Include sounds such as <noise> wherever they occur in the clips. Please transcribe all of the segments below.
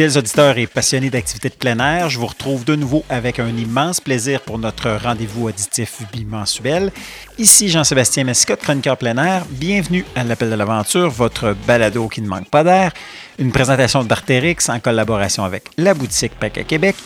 Fidèles auditeurs et passionnés d'activités de plein air, je vous retrouve de nouveau avec un immense plaisir pour notre rendez-vous auditif bimensuel. Ici Jean-Sébastien Mescott, chroniqueur plein air. Bienvenue à l'Appel de l'Aventure, votre balado qui ne manque pas d'air. Une présentation d'Artérix en collaboration avec la boutique PAC à Québec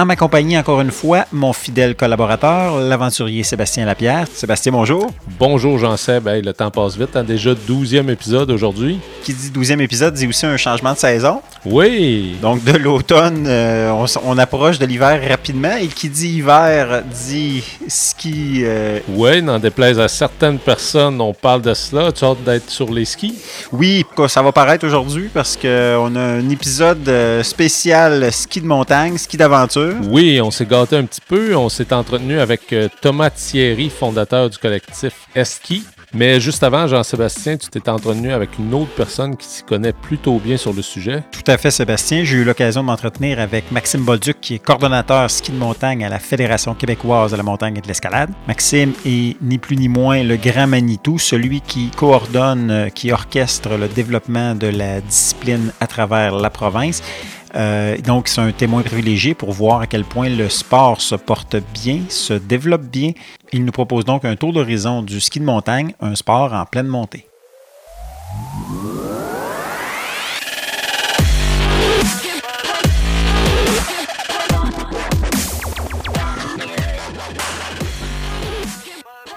en ma compagnie, encore une fois, mon fidèle collaborateur, l'aventurier Sébastien Lapierre. Sébastien, bonjour. Bonjour Jean-Seb. le temps passe vite. Hein? Déjà 12e épisode aujourd'hui. Qui dit 12e épisode dit aussi un changement de saison. Oui. Donc de l'automne, euh, on, approche de l'hiver rapidement. Et qui dit hiver dit ski. Euh, oui, n'en déplaise à certaines personnes, on parle de cela. Tu as hâte d'être sur les skis? Oui, ça va paraître aujourd'hui parce qu'on a un épisode euh, spécial ski de montagne, ski d'aventure. Oui, on s'est gâté un petit peu. On s'est entretenu avec euh, Thomas Thierry, fondateur du collectif Eski. Mais juste avant, Jean-Sébastien, tu t'es entretenu avec une autre personne qui s'y connaît plutôt bien sur le sujet. Tout à fait, Sébastien. J'ai eu l'occasion de m'entretenir avec Maxime Bolduc, qui est coordonnateur ski de montagne à la Fédération québécoise de la montagne et de l'escalade. Maxime est ni plus ni moins le grand Manitou, celui qui coordonne, euh, qui orchestre le développement de la discipline à travers la province. Euh, donc, c'est un témoin privilégié pour voir à quel point le sport se porte bien, se développe bien. Il nous propose donc un tour d'horizon du ski de montagne, un sport en pleine montée.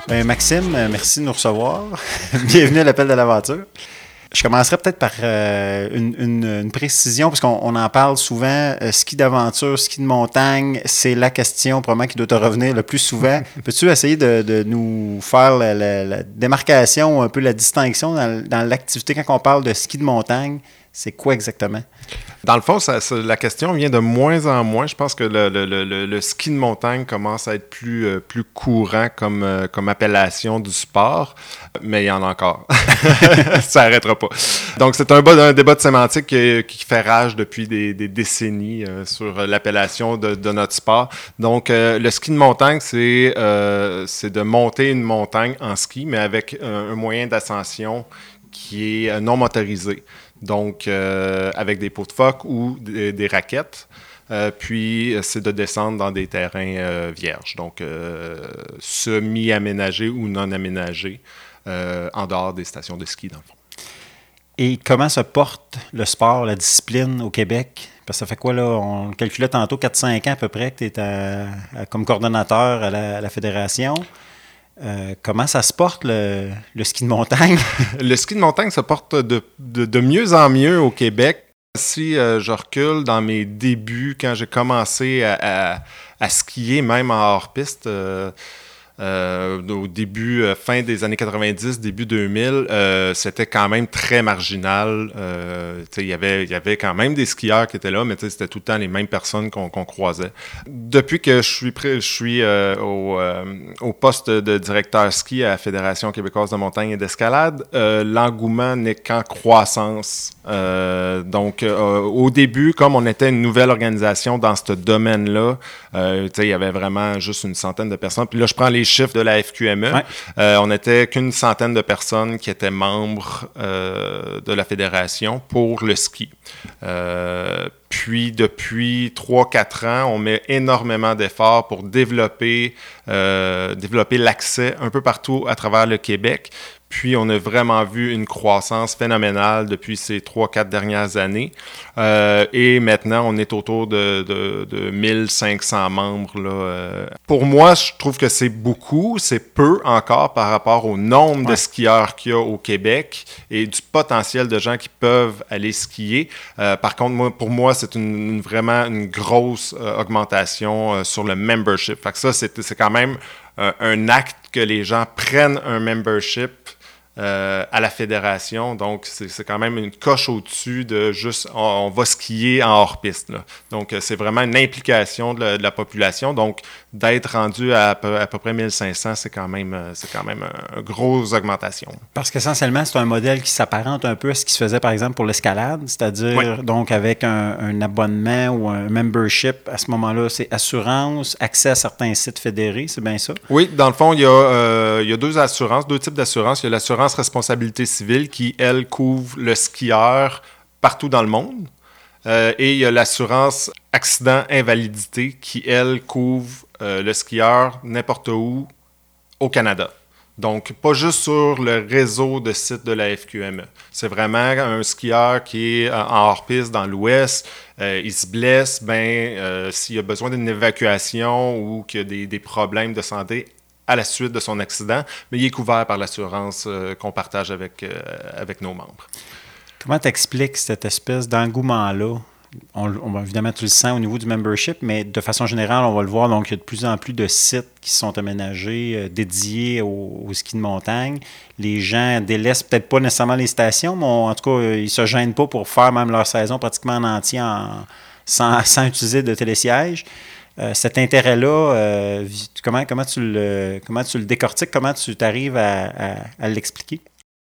Ben, Maxime, merci de nous recevoir. <laughs> Bienvenue à l'appel de l'aventure. Je commencerai peut-être par euh, une, précision, parce qu'on en parle souvent. Euh, ski d'aventure, ski de montagne, c'est la question probablement qui doit te revenir le plus souvent. <laughs> Peux-tu essayer de, nous faire la, démarcation, un peu la distinction dans l'activité? Quand on parle de ski de montagne? C'est quoi exactement? Dans le fond, la question vient de moins en moins. Je pense que le, ski de montagne commence à être plus, euh, courant comme, euh, comme appellation du sport, mais il y en a encore. <laughs> ça n'arrêtera pas. Donc, c'est un, un, débat de sémantique qui, fait rage depuis des, décennies euh, sur l'appellation de, notre sport. Donc, le ski de montagne, c'est de monter une montagne en ski, mais avec un moyen d'ascension qui est non motorisé donc euh, avec des pots de phoque ou des, raquettes. Euh, puis, c'est de descendre dans des terrains euh, vierges, donc semi-aménagés ou non aménagés, en dehors des stations de ski, dans le fond. Et comment se porte le sport, la discipline au Québec? Parce que ça fait quoi, là? On calculait tantôt 4-5 ans à peu près que tu es comme coordonnateur à la fédération. Euh, comment ça se porte le, ski de montagne? <laughs> le ski de montagne se porte de, mieux en mieux au Québec. Si euh, je recule dans mes débuts, quand j'ai commencé à, skier, même en hors-piste, euh, euh, au début, euh, fin des années 90, début 2000, euh, c'était quand même très marginal. il y avait, quand même des skieurs qui étaient là, mais c'était tout le temps les mêmes personnes qu'on croisait. Depuis que je suis, je suis au, au, poste de directeur ski à la Fédération québécoise de montagne et d'escalade, l'engouement n'est qu'en croissance. donc, au début, comme on était une nouvelle organisation dans ce domaine-là, il y avait vraiment juste une centaine de personnes. Puis là, je prends les chiffres de la FQME. Euh, on n'était qu'une centaine de personnes qui étaient membres euh, de la fédération pour le ski. Euh, puis depuis 3-4 ans, on met énormément d'efforts pour développer, développer l'accès un peu partout à travers le Québec. Puis, on a vraiment vu une croissance phénoménale depuis ces trois, quatre dernières années. Euh, et maintenant, on est autour de, de, 1500 membres. Là. Euh. Pour moi, je trouve que c'est beaucoup, c'est peu encore par rapport au nombre de skieurs qu'il y a au Québec et du potentiel de gens qui peuvent aller skier. Euh, par contre, moi, pour moi, c'est une, vraiment une grosse augmentation sur le membership. Fait que ça, c'est quand même un acte que les gens prennent un membership euh, à la fédération. Donc, c'est quand même une coche au-dessus de juste on, va skier en hors-piste. Donc, euh, c'est vraiment une implication de la, population. Donc, d'être rendu à, à peu, près 1500, c'est quand même, euh, c'est quand même une grosse augmentation. Parce qu'essentiellement, c'est un modèle qui s'apparente un peu à ce qui se faisait, par exemple, pour l'escalade, c'est-à-dire donc avec un, abonnement ou un membership. À ce moment-là, c'est assurance, accès à certains sites fédérés, c'est bien ça? Oui, dans le fond, il y a, il y a deux assurances, deux types d'assurances. Il y a l'assurance responsabilité civile qui, elle, couvre le skieur partout dans le monde. et il y a l'assurance accident-invalidité qui, elle, couvre le skieur n'importe où au Canada. Donc, pas juste sur le réseau de sites de la FQME. C'est vraiment un skieur qui est en hors-piste dans l'Ouest, euh, il se blesse, ben, euh, s'il a besoin d'une évacuation ou qu'il y a des, problèmes de santé à la suite de son accident, mais il est couvert par l'assurance euh, qu'on partage avec, avec nos membres. Comment t'expliques cette espèce d'engouement-là? On, évidemment, tu le sens au niveau du membership, mais de façon générale, on va le voir. Donc, il y a de plus en plus de sites qui sont aménagés, euh, dédiés au, ski de montagne. Les gens délaissent peut-être pas nécessairement les stations, mais en tout cas, euh, ils se gênent pas pour faire même leur saison pratiquement en entier <laughs> sans, utiliser de télésiège. Euh, cet intérêt-là, comment, comment, tu le, comment tu le décortiques, comment tu arrives à, à l'expliquer?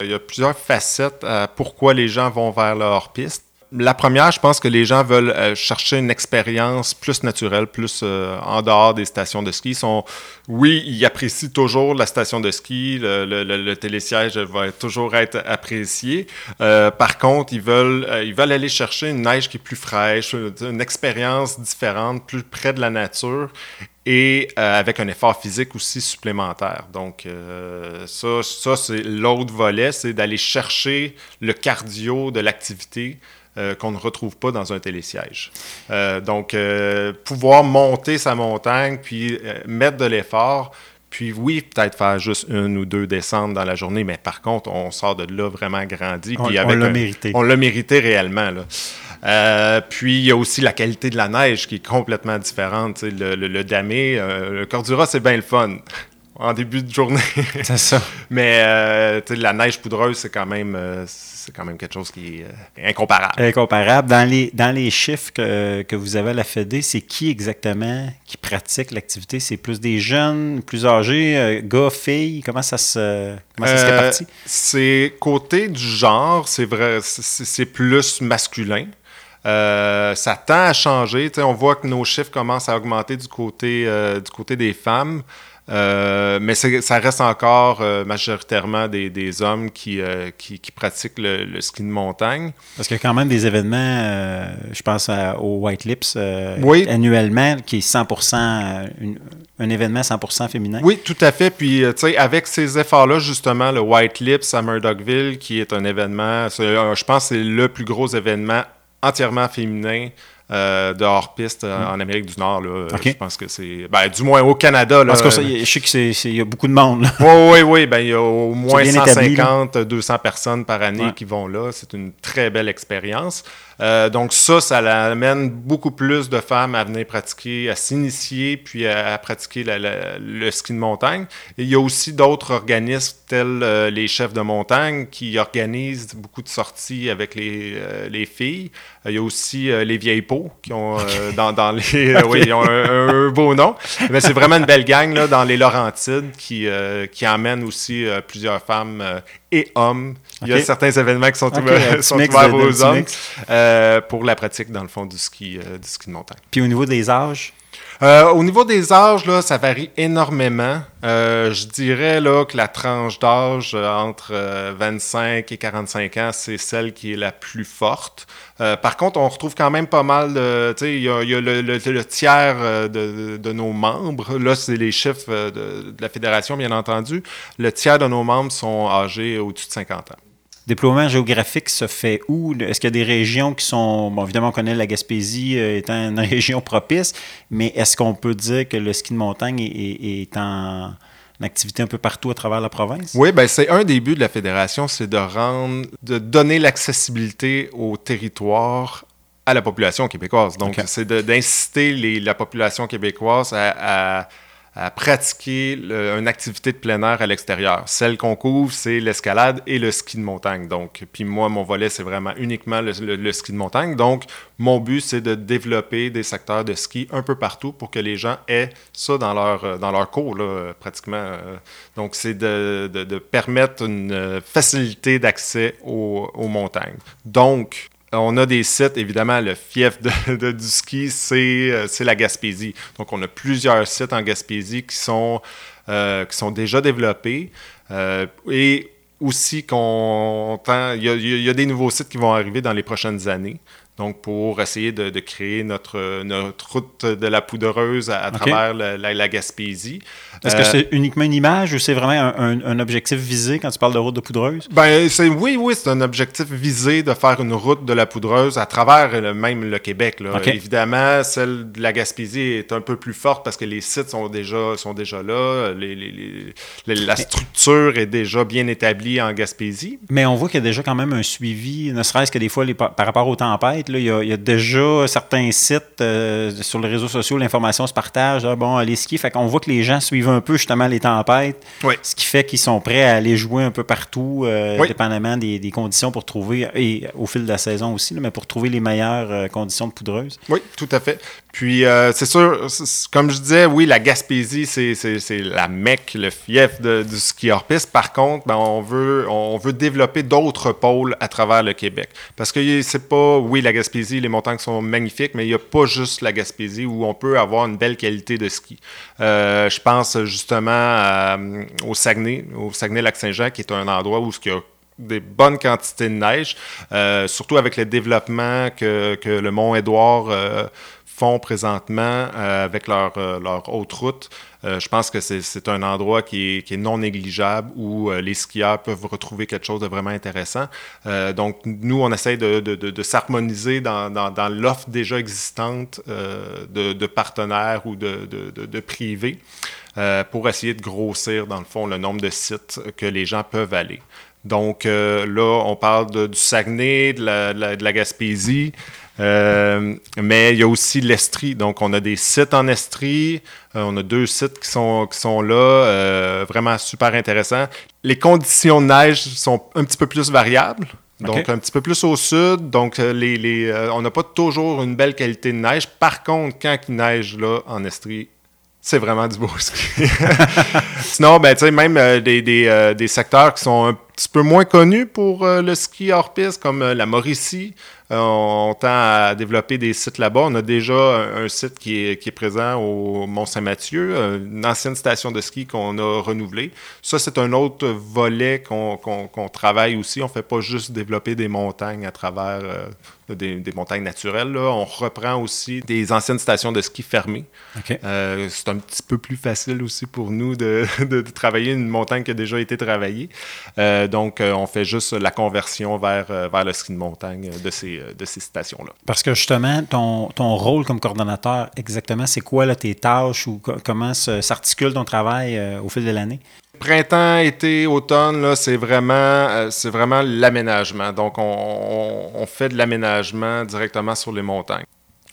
Il y a plusieurs facettes à pourquoi les gens vont vers leur piste la première, je pense que les gens veulent euh, chercher une expérience plus naturelle, plus euh, en dehors des stations de ski. sont, oui, ils apprécient toujours la station de ski, le, télésiège va toujours être apprécié. Euh, par contre, ils veulent, ils veulent aller chercher une neige qui est plus fraîche, une expérience différente, plus près de la nature et avec un effort physique aussi supplémentaire. Donc, ça, ça c'est l'autre volet, c'est d'aller chercher le cardio de l'activité euh, qu'on ne retrouve pas dans un télésiège. Euh, donc, euh, pouvoir monter sa montagne, puis mettre de l'effort, puis oui, peut-être faire juste une ou deux descentes dans la journée, mais par contre, on sort de là vraiment grandi. On, on l'a mérité. On l'a mérité réellement. puis il y a aussi la qualité de la neige qui est complètement différente. Le, le, le, damé, le Cordura, c'est bien le fun en début de journée. <laughs> c'est ça. Mais euh, la neige poudreuse, c'est quand même euh, c'est quand même quelque chose qui est euh, incomparable. Incomparable. Dans les, dans les chiffres que, que vous avez à la FED, c'est qui exactement qui pratique l'activité? C'est plus des jeunes, plus âgés, gars, filles? Comment ça se, comment ça se répartit? C'est côté du genre, c'est vrai, c'est plus masculin. ça tend à changer. on voit que nos chiffres commencent à augmenter du côté, du côté des femmes. Euh, mais ça reste encore euh, majoritairement des, hommes euh, qui, qui, pratiquent le, ski de montagne. Parce qu'il y a quand même des événements, je pense au White Lips annuellement, qui est 100%, un événement 100% féminin. Oui, tout à fait. Puis, tu sais, avec ces efforts-là, justement, le White Lips à Murdochville, qui est un événement, je pense que c'est le plus gros événement entièrement féminin euh, de hors-piste euh, en Amérique du Nord. Là, Je pense que c'est. Ben, du moins au Canada. Là, Parce que je sais qu'il y a beaucoup de monde. Oui, oui, oui. Ben, il y a au moins 150, 200 personnes par année qui vont là. C'est une très belle expérience. Euh, donc ça, ça amène beaucoup plus de femmes à venir pratiquer, à s'initier, puis à, pratiquer le ski de montagne. Et il y a aussi d'autres organismes tels euh, les chefs de montagne qui organisent beaucoup de sorties avec les, euh, les filles. Il y a aussi les vieilles peaux qui ont dans, dans, les oui, ils ont un, beau nom. Mais c'est vraiment une belle gang là, dans les Laurentides qui, qui amène aussi plusieurs femmes et hommes. Il y a certains événements qui sont, ouverts, aux hommes euh, pour la pratique, dans le fond, du ski, euh, du ski de montagne. Puis au niveau des âges? Euh, au niveau des âges, là, ça varie énormément. je dirais là, que la tranche d'âge entre 25 et 45 ans, c'est celle qui est la plus forte. par contre, on retrouve quand même pas mal de... Il y a, y a le, tiers de, de, nos membres. Là, c'est les chiffres de, de, la fédération, bien entendu. Le tiers de nos membres sont âgés au-dessus de 50 ans déploiement géographique se fait où? Est-ce qu'il y a des régions qui sont, bon, évidemment, on connaît la Gaspésie euh, étant une <laughs> région propice, mais est-ce qu'on peut dire que le ski de montagne est, en activité un peu partout à travers la province? Oui, ben c'est un des buts de la fédération, c'est de rendre, de donner l'accessibilité au territoire à la population québécoise. Donc, c'est d'inciter la population québécoise à à pratiquer une activité de plein air à l'extérieur. Celle qu'on couvre, c'est l'escalade et le ski de montagne. Donc, puis moi, mon volet, c'est vraiment uniquement le, ski de montagne. Donc, mon but, c'est de développer des secteurs de ski un peu partout pour que les gens aient ça dans leur, dans leur cours, là, pratiquement. Donc, c'est de, de, permettre une facilité d'accès aux, aux montagnes. Donc, on a des sites, évidemment, le fief de, <laughs> du ski, euh, c'est la Gaspésie. Donc, on a plusieurs sites en Gaspésie qui sont, euh, qui sont déjà développés. Euh, et aussi il y, a des nouveaux sites qui vont arriver dans les prochaines années. Donc pour essayer de, créer notre, notre route de la poudreuse à, travers la, Gaspésie. Est-ce que c'est uniquement une image ou c'est vraiment un, objectif visé quand tu parles de route de poudreuse? Ben, oui, oui, c'est un objectif visé de faire une route de la poudreuse à travers le, même le Québec. Évidemment, celle de la Gaspésie est un peu plus forte parce que les sites sont déjà, sont déjà là, la structure est déjà bien établie en Gaspésie. Mais on voit qu'il y a déjà quand même un suivi, ne serait-ce que des fois par rapport aux tempêtes. Il, y a, déjà certains sites euh, sur les réseaux sociaux, l'information se partage. bon, aller skier. Fait qu'on voit que les gens suivent un peu justement les tempêtes. Ce qui fait qu'ils sont prêts à aller jouer un peu partout, euh, dépendamment des, conditions pour trouver, et au fil de la saison aussi, mais pour trouver les meilleures euh, conditions de poudreuse. Oui, tout à fait. Puis, c'est sûr, comme je disais, oui, la Gaspésie, c'est la mecque, le fief du ski hors piste. Par contre, ben, on, veut, on veut développer d'autres pôles à travers le Québec. Parce que c'est pas, oui, la Gaspésie, les montagnes sont magnifiques, mais il n'y a pas juste la Gaspésie où on peut avoir une belle qualité de ski. Euh, je pense justement au Saguenay, au Saguenay-Lac-Saint-Jean, qui est un endroit où il y a des bonnes quantités de neige, euh, surtout avec le développement que, que le Mont-Édouard euh, font présentement euh, avec leur, euh, leur haute route. Euh, je pense que c'est un endroit qui est, qui est, non négligeable où les skieurs peuvent retrouver quelque chose de vraiment intéressant. donc, nous, on essaie de, de, de, s'harmoniser dans, dans, dans l'offre déjà existante de, partenaires ou de, de privés pour essayer de grossir, dans le fond, le nombre de sites que les gens peuvent aller. Donc là, on parle du Saguenay, de la, de la Gaspésie. Euh, mais il y a aussi l'Estrie. Donc, on a des sites en Estrie. Euh, on a deux sites qui sont, qui sont là, euh, vraiment super intéressants. Les conditions de neige sont un petit peu plus variables. Donc, un petit peu plus au sud. Donc, les, les on n'a pas toujours une belle qualité de neige. Par contre, quand il neige là, en Estrie, c'est vraiment du beau ski. <laughs> <laughs> Sinon, ben, même des, des, des, secteurs qui sont un petit peu moins connus pour le ski hors piste, comme la Mauricie, on tend à développer des sites là-bas. On a déjà un, site qui est, présent au Mont-Saint-Mathieu, euh, une ancienne station de ski qu'on a renouvelée. Ça, c'est un autre volet qu'on travaille aussi. On ne fait pas juste développer des montagnes à travers euh, des, montagnes naturelles. On reprend aussi des anciennes stations de ski fermées. c'est un petit peu plus facile aussi pour nous de, <laughs> travailler une montagne qui a déjà été travaillée. donc, on fait juste la conversion vers, vers le ski de montagne de ces, euh, de ces stations-là. Parce que justement, ton, ton rôle comme coordonnateur, exactement, c'est quoi là, tes tâches ou comment s'articule ton travail euh, au fil de l'année? Printemps, été, automne, c'est vraiment, euh, c'est vraiment l'aménagement. Donc, on, fait de l'aménagement directement sur les montagnes.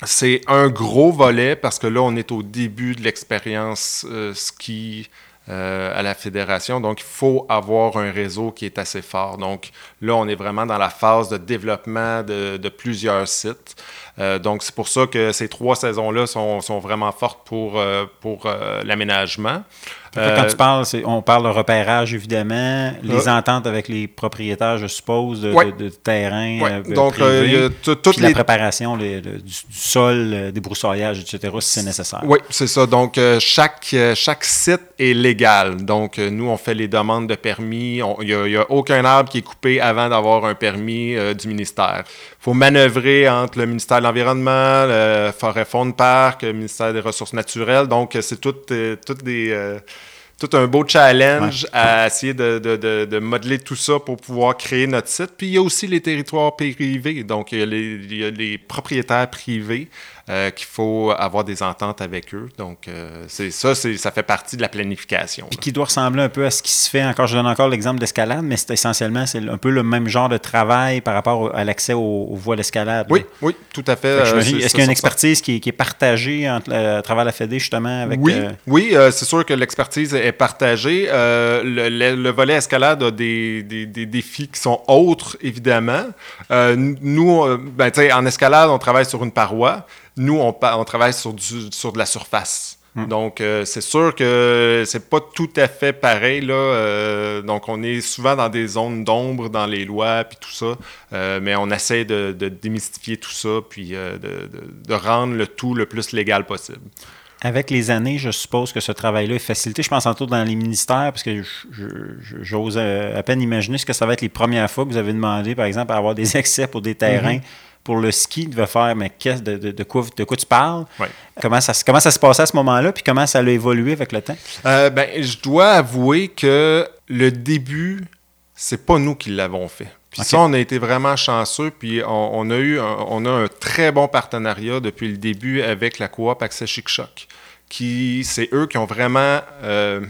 C'est un gros volet parce que là, on est au début de l'expérience ski, euh, à la fédération. Donc, il faut avoir un réseau qui est assez fort. Donc, là, on est vraiment dans la phase de développement de, de plusieurs sites. Euh, donc, c'est pour ça que ces trois saisons-là sont, sont, vraiment fortes pour, euh, pour l'aménagement. quand euh, tu parles, on parle de repérage, évidemment, les ah. ententes avec les propriétaires, je suppose, de, de, terrain. Euh, Donc, euh, il y a toute la préparation du, sol, des broussailляges, etc., si c'est nécessaire. Oui, c'est ça. Donc, chaque, chaque site est légal. Donc, nous, on fait les demandes de permis. Il n'y a, aucun arbre qui est coupé avant d'avoir un permis du ministère. Il faut manœuvrer entre le ministère de l'Environnement, le Forêt Faune Parc, le ministère des Ressources naturelles. Donc, c'est toutes, toutes des tout un beau challenge à essayer de, de, de, modeler tout ça pour pouvoir créer notre site. Puis il y a aussi les territoires privés, donc il y a les, il y a les propriétaires privés euh, qu'il faut avoir des ententes avec eux. Donc, euh, c'est ça, ça fait partie de la planification. Puis qui doit ressembler un peu à ce qui se fait, encore, je donne encore l'exemple d'escalade, mais c'est essentiellement, c'est un peu le même genre de travail par rapport à l'accès aux, voies d'escalade. Oui, oui, tout à fait. Euh, est-ce qu'il y a une expertise qui est, partagée entre, à travers la FED, justement, avec... Oui, oui c'est sûr que l'expertise est partagée. Le, volet escalade a des, des, défis qui sont autres, évidemment. nous, ben, en escalade, on travaille sur une paroi. Nous, on, on travaille sur, du, sur de la surface. Hmm. Donc, euh, c'est sûr que c'est pas tout à fait pareil. Là. Euh, donc, on est souvent dans des zones d'ombre dans les lois, puis tout ça. Euh, mais on essaie de, démystifier tout ça, puis de, rendre le tout le plus légal possible. Avec les années, je suppose que ce travail-là est facilité. Je pense en tout dans les ministères, parce que j'ose à peine imaginer ce que ça va être les premières fois que vous avez demandé, par exemple, à avoir des <laughs> accès pour des terrains. Mm-hmm pour le ski devait faire mais qu'est-ce de, de, de, quoi, de quoi tu parles? Comment, ça, comment ça se passait à ce moment-là, puis comment ça a évolué avec le temps? Euh, ben, je dois avouer que le début, c'est pas nous qui l'avons fait. Puis ça, on a été vraiment chanceux, puis on, on a eu un, on a un très bon partenariat depuis le début avec la coop Accès Chic Choc, qui c'est eux qui ont vraiment euh,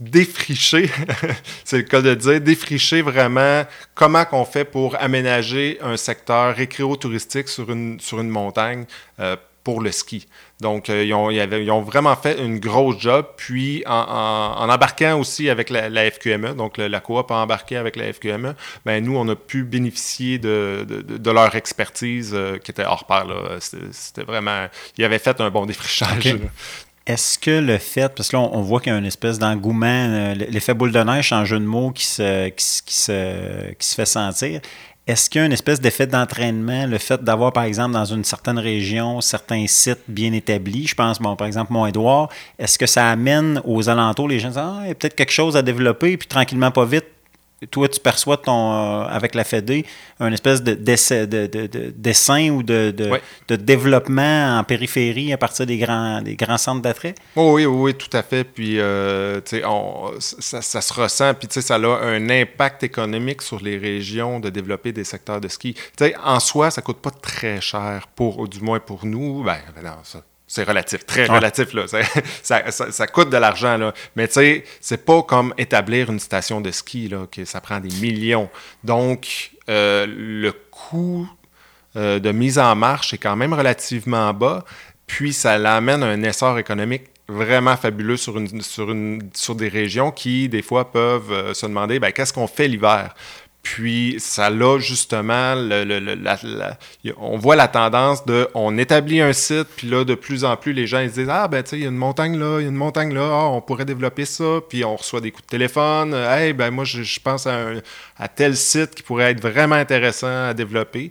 défriché, <laughs> c'est le cas de dire, défriché vraiment comment qu'on fait pour aménager un secteur récréo-touristique sur une, sur une montagne euh, pour le ski. Donc, euh, ils, ont, ils avaient- ils ont vraiment fait une grosse job. Puis, en, en- en embarquant aussi avec la, la FQME, donc le- la coop a embarqué avec la FQME, ben, nous, on a pu bénéficier de, de- leur expertise euh, qui était hors pair. C'était vraiment... Ils avaient fait un bon défrichage. Est-ce que le fait, parce que là, on, voit qu'il y a une espèce d'engouement, euh, l'effet boule de neige en jeu de mots qui se, qui, se- qui se, qui se fait sentir, est-ce qu'il y a une espèce d'effet d'entraînement, le fait d'avoir, par exemple, dans une certaine région, certains sites bien établis, je pense, bon, par exemple, Mont-Édouard, est-ce que ça amène aux alentours, les gens disent, ah, il y a peut-être quelque chose à développer, puis tranquillement, pas vite, toi, tu perçois ton, euh, avec la FED un espèce de, d'essai- de, de- de dessin ou de, développement en périphérie à partir des grands, des grands centres d'attrait? Oh oui, oui, oui, tout à fait. Puis, euh, on- ça, ça se ressent. Puis, tu sais, ça a un impact économique sur les régions de développer des secteurs de ski. Tu sais, en soi, ça coûte pas très cher, pour, ou du moins pour nous. Ben, ben non, ça, c'est relatif, très relatif, là. Ça, <laughs> ça, ça- ça coûte de l'argent, là. Mais, tu sais, c'est pas comme établir une station de ski, là, que ça prend des millions. Donc, euh, le coût euh, de mise en marche est quand même relativement bas, puis ça l'amène à un essor économique vraiment fabuleux sur, une, sur, une, sur des régions qui, des fois, peuvent euh, se demander ben, qu'est-ce qu'on fait l'hiver? Puis ça l'a justement, le- le- le- on voit la tendance de, on établit un site, puis là, de plus en plus, les gens ils se disent, ah ben tu sais, il y a une montagne là, il y a une montagne là, ah, on pourrait développer ça, puis on reçoit des coups de téléphone, Euh, hey ben moi je, pense à tel site qui pourrait être vraiment intéressant à développer.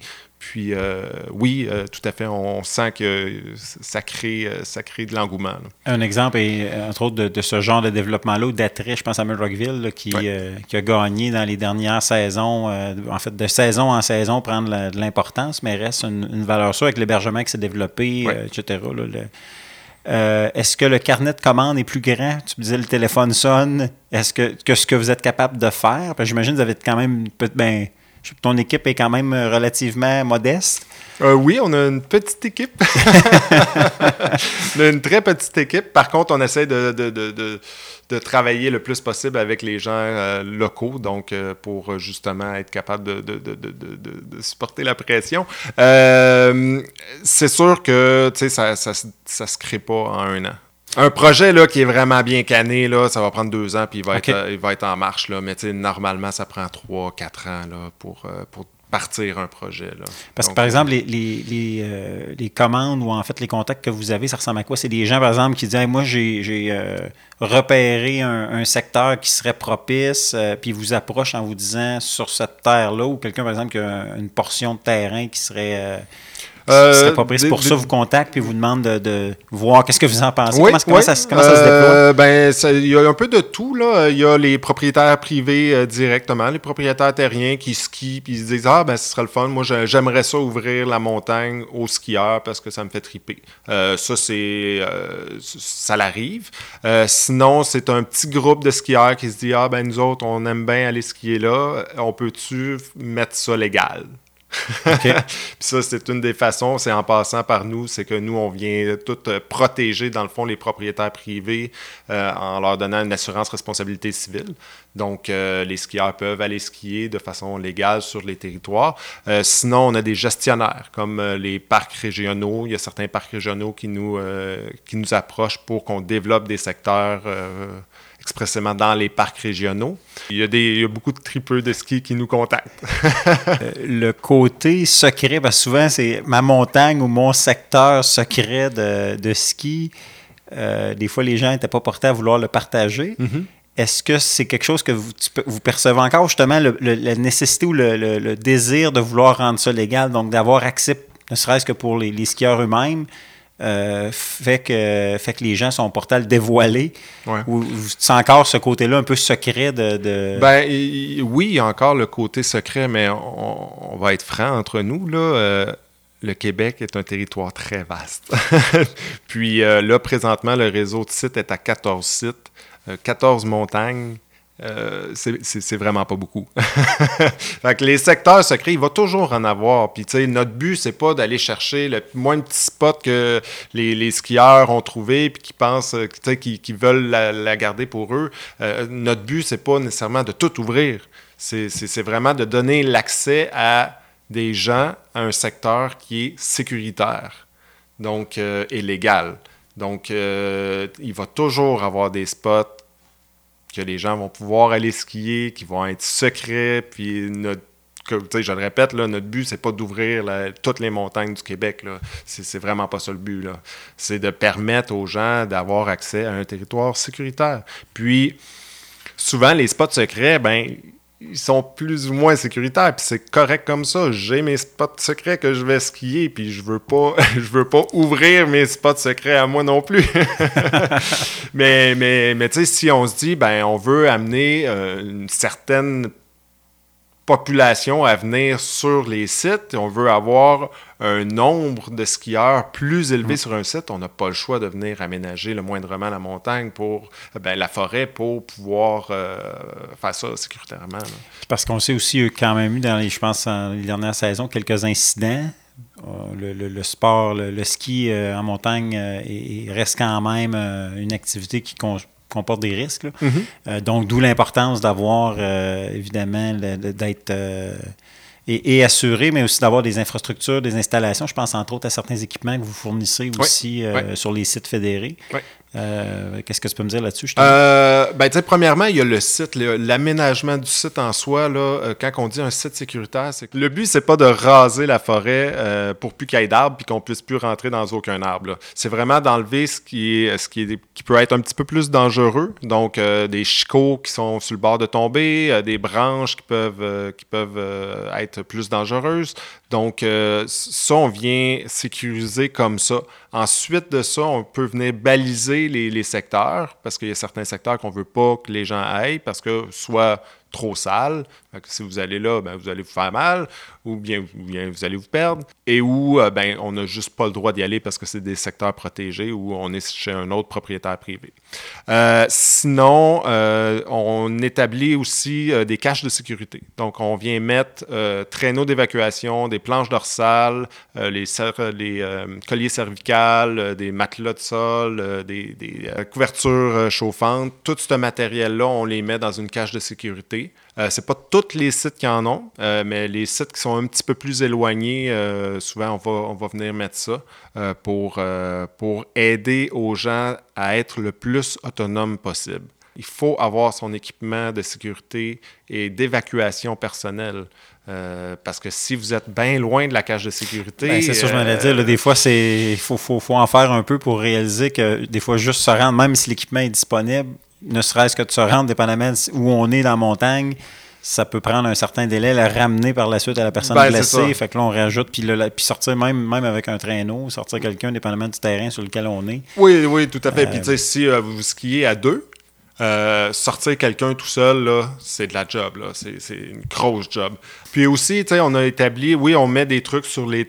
Puis euh, oui, euh, tout à fait, on sent que ça crée, euh, ça crée de l'engouement. Un exemple, est, entre autres, de, de ce genre de développement-là, ou d'attrait, je pense à Rockville, là, qui, euh, a gagné dans les dernières saisons, en fait, de saison en saison, prendre la- de l'importance, mais reste une, une valeur sûre avec l'hébergement qui s'est développé, etc. là, le- euh, Est-ce que le carnet de commandes est plus grand? Tu me disais le téléphone sonne. Est-ce que, que ce que vous êtes capable de faire? J'imagine que vous avez quand même. Ben, ton équipe est quand même relativement modeste. Euh, oui, on a une petite équipe. <laughs> on a une très petite équipe. Par contre, on essaie de, de, de, de- travailler le plus possible avec les gens euh, locaux, donc euh, pour euh, justement être capable de, de, de, de, de- de- de supporter la pression. Euh, c'est sûr que ça, ça, se- ça se crée pas en un an. Un projet là, qui est vraiment bien canné, là, ça va prendre deux ans, puis il va, être, euh, il va être en marche. Là, mais normalement, ça prend trois, quatre ans là, pour, euh, pour partir un projet. Là. Parce que, Donc, par exemple, les, les, les, euh, les commandes ou en fait les contacts que vous avez, ça ressemble à quoi? C'est des gens, par exemple, qui disent Hey, Moi, j'ai euh, repéré un, un secteur qui serait propice, euh, puis ils vous approchent en vous disant sur cette terre-là, ou quelqu'un, par exemple, qui a une portion de terrain qui serait, euh, Euh, serait propice. des- Pour des- ça, vous contacte, puis vous demande de, de voir qu'est-ce que vous en pensez. Oui, comment comment oui. ça, se- comment ça se déploie? Euh, ben, il y a un peu de tout. Là. Il y a les propriétaires privés euh, directement, les propriétaires terriens qui skient puis ils se disent Ah, ben, ce serait le fun. Moi, j'aimerais ça ouvrir la montagne aux skieurs parce que ça me fait triper. Euh, ça, c'est. euh, ça l'arrive. Euh, sinon, c'est un petit groupe de skieurs qui se dit Ah, ben, nous autres, on aime bien aller skier là. On peut-tu mettre ça légal? <laughs> Ça, c'est une des façons, c'est en passant par nous, c'est que nous, on vient tout euh, protéger, dans le fond, les propriétaires privés euh, en leur donnant une assurance responsabilité civile. Donc, euh, les skieurs peuvent aller skier de façon légale sur les territoires. Sinon, on a des gestionnaires, comme les parcs régionaux. Il y a certains parcs régionaux qui nous, qui nous approchent pour qu'on développe des secteurs expressément dans les parcs régionaux. Il y a, des, il y a beaucoup de tripeux de ski qui nous contactent. <laughs> Euh, le côté secret, parce que souvent, c'est ma montagne ou mon secteur secret de, de ski. Euh, des fois, les gens n'étaient pas portés à vouloir le partager. Est-ce que c'est quelque chose que vous, tu peux- vous percevez encore, justement, le- le- la nécessité ou le, le- le désir de vouloir rendre ça légal, donc d'avoir accès, ne serait-ce que pour les, les skieurs eux-mêmes, euh, fait, que, fait que les gens sont portés à le dévoiler? Ouais. Ou ou c'est encore ce côté-là un peu secret de... de- Ben oui, y a encore le côté secret, mais on, on va être franc entre nous. Là, Euh, le Québec est un territoire très vaste. <laughs> Puis euh, là, présentement, le réseau de sites est à 14 sites, 14 montagnes. Euh, c'est vraiment pas beaucoup. <laughs> fait les secteurs secrets, il va toujours en avoir. Puis, tu sais, notre but, c'est pas d'aller chercher le moins petit spot que les, skieurs ont trouvé puis qui pensent, tu sais, qui, veulent la, garder pour eux. notre but, c'est pas nécessairement de tout ouvrir. C'est vraiment de donner l'accès à des gens à un secteur qui est sécuritaire, donc euh, et légal. Donc, euh, il va toujours avoir des spots que les gens vont pouvoir aller skier, qui vont être secrets, puis je le répète, là, notre but, c'est pas d'ouvrir toutes les montagnes du Québec. C'est vraiment pas ça le but. C'est de permettre aux gens d'avoir accès à un territoire sécuritaire. Puis, souvent, les spots secrets, ben, ils sont plus ou moins sécuritaires, puis c'est correct comme ça. J'ai mes spots secrets que je vais skier, puis je veux pas, <laughs> je veux pas ouvrir mes spots secrets à moi non plus. <laughs> mais mais, mais tu sais, si on se dit, ben, on veut amener euh, une certaine population à venir sur les sites, on veut avoir un nombre de skieurs plus élevé mm. sur un site, on n'a pas le choix de venir aménager le moindrement la montagne pour ben, la forêt pour pouvoir euh, faire ça sécuritairement. Parce qu'on sait aussi euh, quand même eu dans les, je pense, en les dernières saisons, quelques incidents. Euh, le, sport, le, ski en montagne reste quand même une activité qui comporte des risques. Mm-hmm. donc, d'où l'importance d'avoir, évidemment, d'être et, assurer, mais aussi d'avoir des infrastructures, des installations. Je pense entre autres à certains équipements que vous fournissez aussi euh, sur les sites fédérés. Euh, qu'est-ce que tu peux me dire là-dessus? Euh, ben, premièrement, il y a le site, l'aménagement du site en soi. Là, euh, quand on dit un site sécuritaire, c'est le but, c'est pas de raser la forêt euh, pour plus qu'il y ait d'arbres puis qu'on puisse plus rentrer dans aucun arbre. C'est vraiment d'enlever ce qui est ce qui est qui peut être un petit peu plus dangereux. Donc des chicots qui sont sur le bord de tomber, des branches qui peuvent qui peuvent être plus dangereuses. Donc ça, on vient sécuriser comme ça. Ensuite de ça, on peut venir baliser les, secteurs, parce qu'il y a certains secteurs qu'on ne veut pas que les gens aillent, parce que soit trop sale, si vous allez là, ben, vous allez vous faire mal, ou bien, vous allez vous perdre, et où euh, ben, on n'a juste pas le droit d'y aller parce que c'est des secteurs protégés ou on est chez un autre propriétaire privé. Euh, sinon, euh, on établit aussi des caches de sécurité. Donc, on vient mettre traîneaux d'évacuation, des planches dorsales, les, colliers cervicales, des matelas de sol, des, des couvertures chauffantes. Tout ce matériel-là, on les met dans une cache de sécurité. Euh, c'est pas tous les sites qui en ont, euh, mais les sites qui sont un petit peu plus éloignés, euh, souvent on va, on va venir mettre ça pour, pour aider aux gens à être le plus autonome possible. Il faut avoir son équipement de sécurité et d'évacuation personnelle. parce que si vous êtes bien loin de la cage de sécurité. Ben, c'est ça, je m'allais dire. des fois, il faut, faut, faut, en faire un peu pour réaliser que des fois, juste se rendre, même si l'équipement est disponible, ne serait-ce que de se rendre, dépendamment où on est dans la montagne, ça peut prendre un certain délai, la ramener par la suite à la personne ben, blessée. Fait que là, on rajoute, puis, puis sortir même, même avec un traîneau, sortir quelqu'un, dépendamment du terrain sur lequel on est. Oui, oui, tout à fait. puis, tu sais, si euh, vous skiez à deux, euh, sortir quelqu'un tout seul, c'est de la job. C'est, une grosse job. Puis aussi, on a établi, oui, on met des trucs sur les,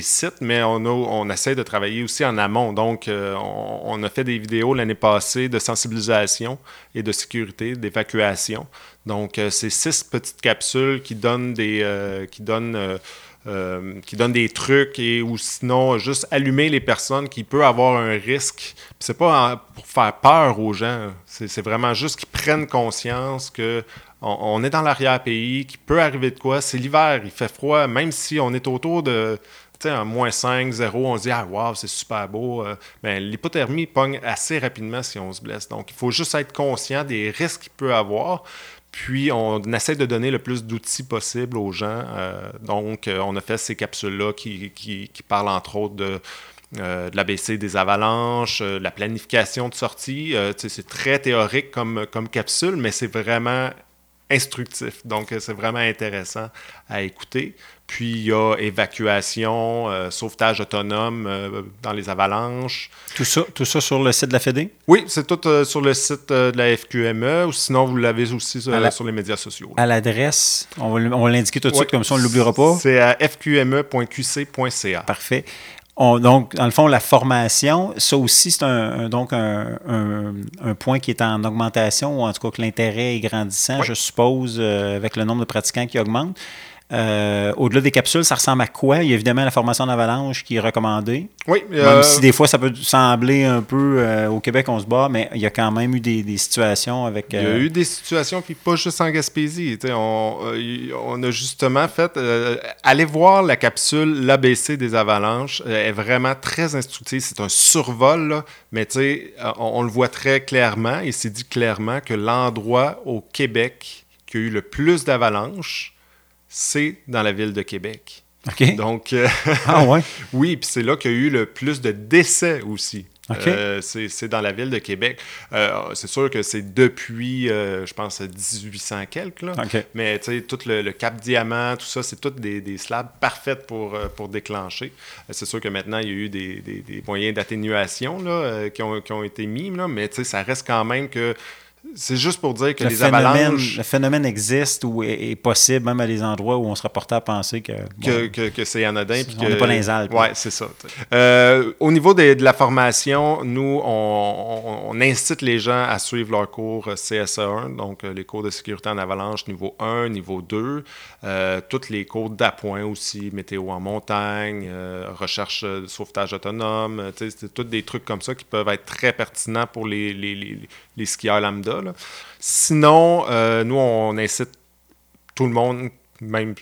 sites, mais on essaie de travailler aussi en amont. Donc, euh, on, a fait des vidéos l'année passée de sensibilisation et de sécurité, d'évacuation. Donc, euh, c'est six petites capsules qui donnent des, qui donnent euh, qui donne des trucs et ou sinon juste allumer les personnes qui peut avoir un risque. C'est pas pour faire peur aux gens, c'est vraiment juste qu'ils prennent conscience que on, est dans l'arrière-pays, qu'il peut arriver de quoi. C'est l'hiver, il fait froid, même si on est autour de un moins 5, 0, on se dit Ah, wow, c'est super beau. Euh, ben, l'hypothermie pogne assez rapidement si on se blesse. Donc, il faut juste être conscient des risques qu'il peut avoir. Puis, on essaie de donner le plus d'outils possible aux gens. Euh, donc, euh, on a fait ces capsules-là qui, parlent entre autres de, euh, de l'ABC des avalanches, la planification de sortie. c'est très théorique comme capsule, mais c'est vraiment instructif. Donc, c'est vraiment intéressant à écouter. Puis il y a évacuation, euh, sauvetage autonome euh, dans les avalanches. Tout ça, tout ça sur le site de la Fédé? Oui, c'est tout euh, sur le site de la FQME, ou sinon vous l'avez aussi sur, les médias sociaux. À l'adresse, on va, l'indiquer tout de suite, comme ça on ne l'oubliera pas. C'est à fqme.qc.ca. Parfait donc, dans le fond, la formation, ça aussi, c'est un, donc un, point qui est en augmentation, ou en tout cas que l'intérêt est grandissant, je suppose, euh, avec le nombre de pratiquants qui augmente. Euh, au-delà des capsules, ça ressemble à quoi? Il y a évidemment la formation d'avalanche qui est recommandée. Oui. Même euh, si des fois, ça peut sembler un peu euh, au Québec, on se bat, mais il y a quand même eu des, situations avec. Il y a eu des situations, puis pas juste en Gaspésie. On, on, a justement fait. aller voir la capsule L'ABC des avalanches est vraiment très instructive. C'est un survol, mais on, on le voit très clairement. Il s'est dit clairement que l'endroit au Québec qui a eu le plus d'avalanches, c'est dans la ville de Québec. OK. Donc, euh, ah ouais? <laughs> oui, puis c'est là qu'il y a eu le plus de décès aussi. Euh, c'est dans la ville de Québec. Euh, c'est sûr que c'est depuis, je pense, 1800 quelques. Là. Mais tu sais, tout le, Cap Diamant, tout ça, c'est toutes des, slabs parfaites pour, pour déclencher. c'est sûr que maintenant, il y a eu des, des moyens d'atténuation qui ont, qui, ont, été mis, là, mais ça reste quand même que c'est juste pour dire que les avalanches. Le phénomène existe ou est, possible, même à des endroits où on serait porté à penser que. que, c'est anodin. on n'est pas dans les Alpes. Oui, c'est ça. Euh, au niveau de la formation, nous, on, incite les gens à suivre leur cours CSE1, donc euh, les cours de sécurité en avalanche niveau 1, niveau 2, euh, tous les cours d'appoint aussi, météo en montagne, recherche de sauvetage autonome. C'est tous des trucs comme ça qui peuvent être très pertinents pour les, les, les, les skieurs lambda. Sinon, euh, nous, on incite tout le monde, même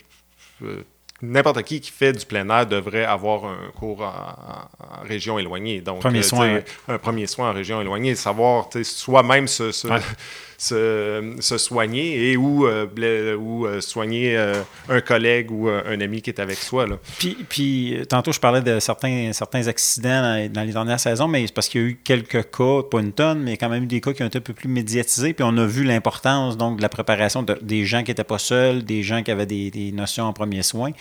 euh, n'importe qui qui fait du plein air devrait avoir un cours en, région éloignée. Donc, premier euh, un premier soin en région éloignée, savoir soi-même se, se, soigner et ou, euh, ou euh, soigner un collègue ou un ami qui est avec soi. Là. Puis, puis, tantôt, je parlais de certains, certains accidents dans, les dernières saisons, mais c'est parce qu'il y a eu quelques cas, pas une tonne, mais quand même des cas qui ont été un peu plus médiatisés. Puis on a vu l'importance donc de la préparation des gens qui n'étaient pas seuls, des gens qui avaient des, des notions en premier soin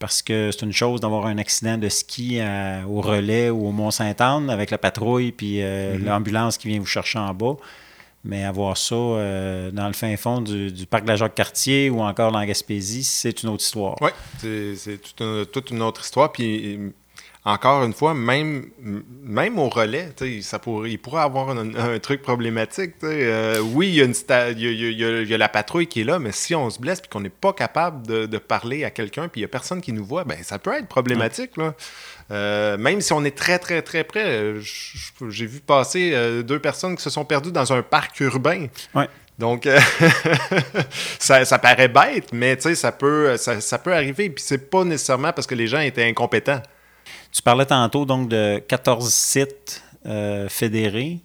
parce que c'est une chose d'avoir un accident de ski au relais ou au Mont-Saint-Anne avec la patrouille puis euh, mhm. l'ambulance qui vient vous chercher en bas. Mais avoir ça euh, dans le fin fond du, parc de la Jacques-Cartier ou encore dans la Gaspésie, c'est une autre histoire. Oui, c'est toute, toute, une autre histoire. Puis encore une fois, même, même au relais, ça pourrait, il pourrait avoir un, truc problématique. Euh, oui, il y, a une il, y a, la patrouille qui est là, mais si on se blesse et qu'on n'est pas capable de, parler à quelqu'un puis il n'y a personne qui nous voit, ben, ça peut être problématique. Là. Euh, même si on est très, très, très près. J'ai vu passer euh, deux personnes qui se sont perdues dans un parc urbain. Ouais. Donc, <laughs> ça, ça, paraît bête, mais ça peut, ça, ça peut arriver. Puis c'est pas nécessairement parce que les gens étaient incompétents. Tu parlais tantôt donc de 14 sites euh, fédérés.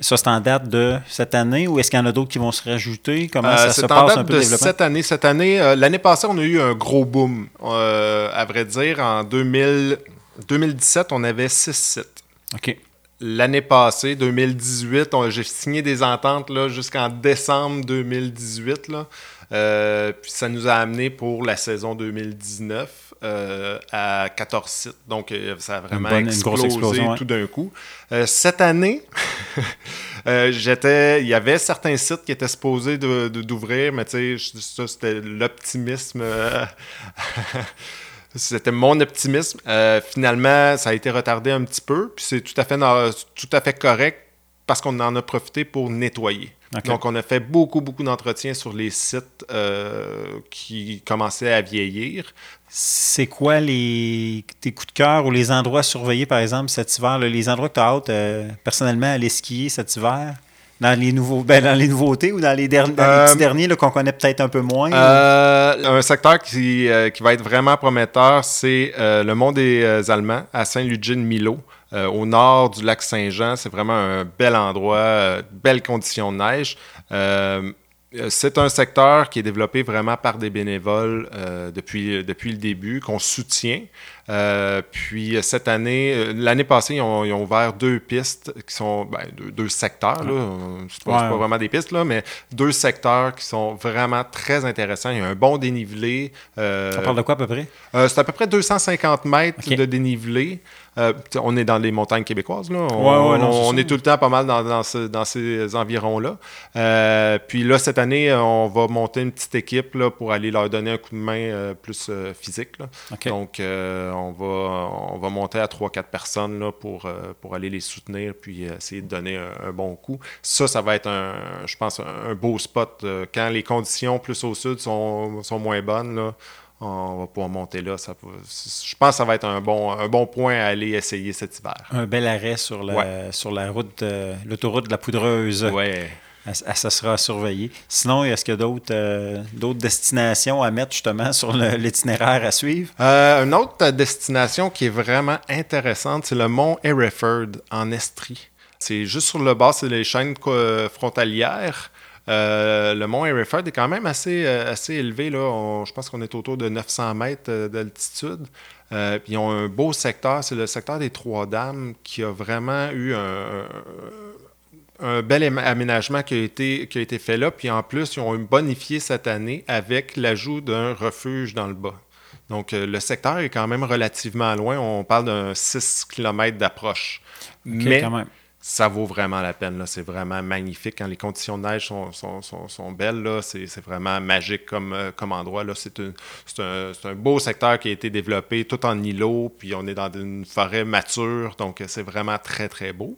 Ça, c'est en date de cette année ou est-ce qu'il y en a d'autres qui vont se rajouter? Comment euh, ça se passe un peu de cette année. Cette année, euh, l'année passée, on a eu un gros boom. à vrai dire, en 2017, on avait six sites. OK. L'année passée, 2018, j'ai signé des ententes jusqu'en décembre 2018. Là. puis ça nous a amené pour la saison 2019. Euh, à 14 sites. Donc, euh, ça a vraiment explosé tout d'un coup. Euh, cette année, <laughs> j'étais, il y avait certains sites qui étaient supposés d'ouvrir, mais tu sais, ça, c'était l'optimisme. <laughs> c'était mon optimisme. finalement, ça a été retardé un petit peu, puis c'est tout à fait, tout à fait correct parce qu'on en a profité pour nettoyer. Donc, on a fait beaucoup, beaucoup d'entretiens sur les sites qui commençaient à vieillir c'est quoi les, tes coups de cœur ou les endroits surveillés, par exemple, cet hiver? les endroits que tu as hâte, euh, personnellement, à aller skier cet hiver? Dans les, nouveaux, ben, dans les nouveautés ou dans les, petits euh, derniers qu'on connaît peut-être un peu moins? Euh, un secteur qui, qui, va être vraiment prometteur, c'est le Mont des Allemands à Saint-Ludgine-Milo. au nord du lac Saint-Jean, c'est vraiment un bel endroit, belles conditions de neige. Euh, c'est un secteur qui est développé vraiment par des bénévoles euh, depuis, depuis le début, qu'on soutient. Euh, puis cette année, euh, l'année passée, ils ont, ils ont, ouvert deux pistes qui sont ben, deux, deux, secteurs. Là. C'est pas, ouais. pas, vraiment des pistes, là, mais deux secteurs qui sont vraiment très intéressants. Il y a un bon dénivelé. Euh, Ça parle de quoi à peu près? Euh, c'est à peu près 250 mètres okay. de dénivelé. Euh, on est dans les montagnes québécoises. Là. On, ouais, ouais, non, on est tout le temps pas mal dans, dans, ce, dans ces environs-là. Euh, puis là, cette année, on va monter une petite équipe là, pour aller leur donner un coup de main euh, plus physique. Okay. Donc, on, va, on va monter à 3-4 personnes là, pour, pour aller les soutenir puis essayer de donner un, un, bon coup. Ça, ça va être, un, je pense, un beau spot. quand les conditions plus au sud sont, sont moins bonnes, là, on va pouvoir monter là. Ça, je pense que ça va être un bon, un bon point à aller essayer cet hiver. Un bel arrêt sur la, ouais. sur la route, l'autoroute de la Poudreuse. Ouais. Ça sera surveillé. Sinon, est-ce qu'il y a d'autres, euh, d'autres destinations à mettre justement sur l'itinéraire à suivre? Euh, une autre destination qui est vraiment intéressante, c'est le mont Hereford en Estrie. C'est juste sur le bas, c'est les chaînes frontalières. Euh, le mont Hereford est quand même assez, assez élevé. Là. Je pense qu'on est autour de 900 mètres d'altitude. Ils ont un beau secteur, c'est le secteur des Trois-Dames qui a vraiment eu un, un bel aménagement qui a, été, qui a été fait là. Puis en plus, ils ont bonifié cette année avec l'ajout d'un refuge dans le bas. Donc le secteur est quand même relativement loin. On parle d'un 6 km d'approche. Okay, Mais quand même ça vaut vraiment la peine. C'est vraiment magnifique. Quand les conditions de neige sont, sont, sont, sont belles, c'est vraiment magique comme, euh, comme endroit. C'est un, un, un, beau secteur qui a été développé tout en îlot, puis on est dans une forêt mature, donc c'est vraiment très, très beau.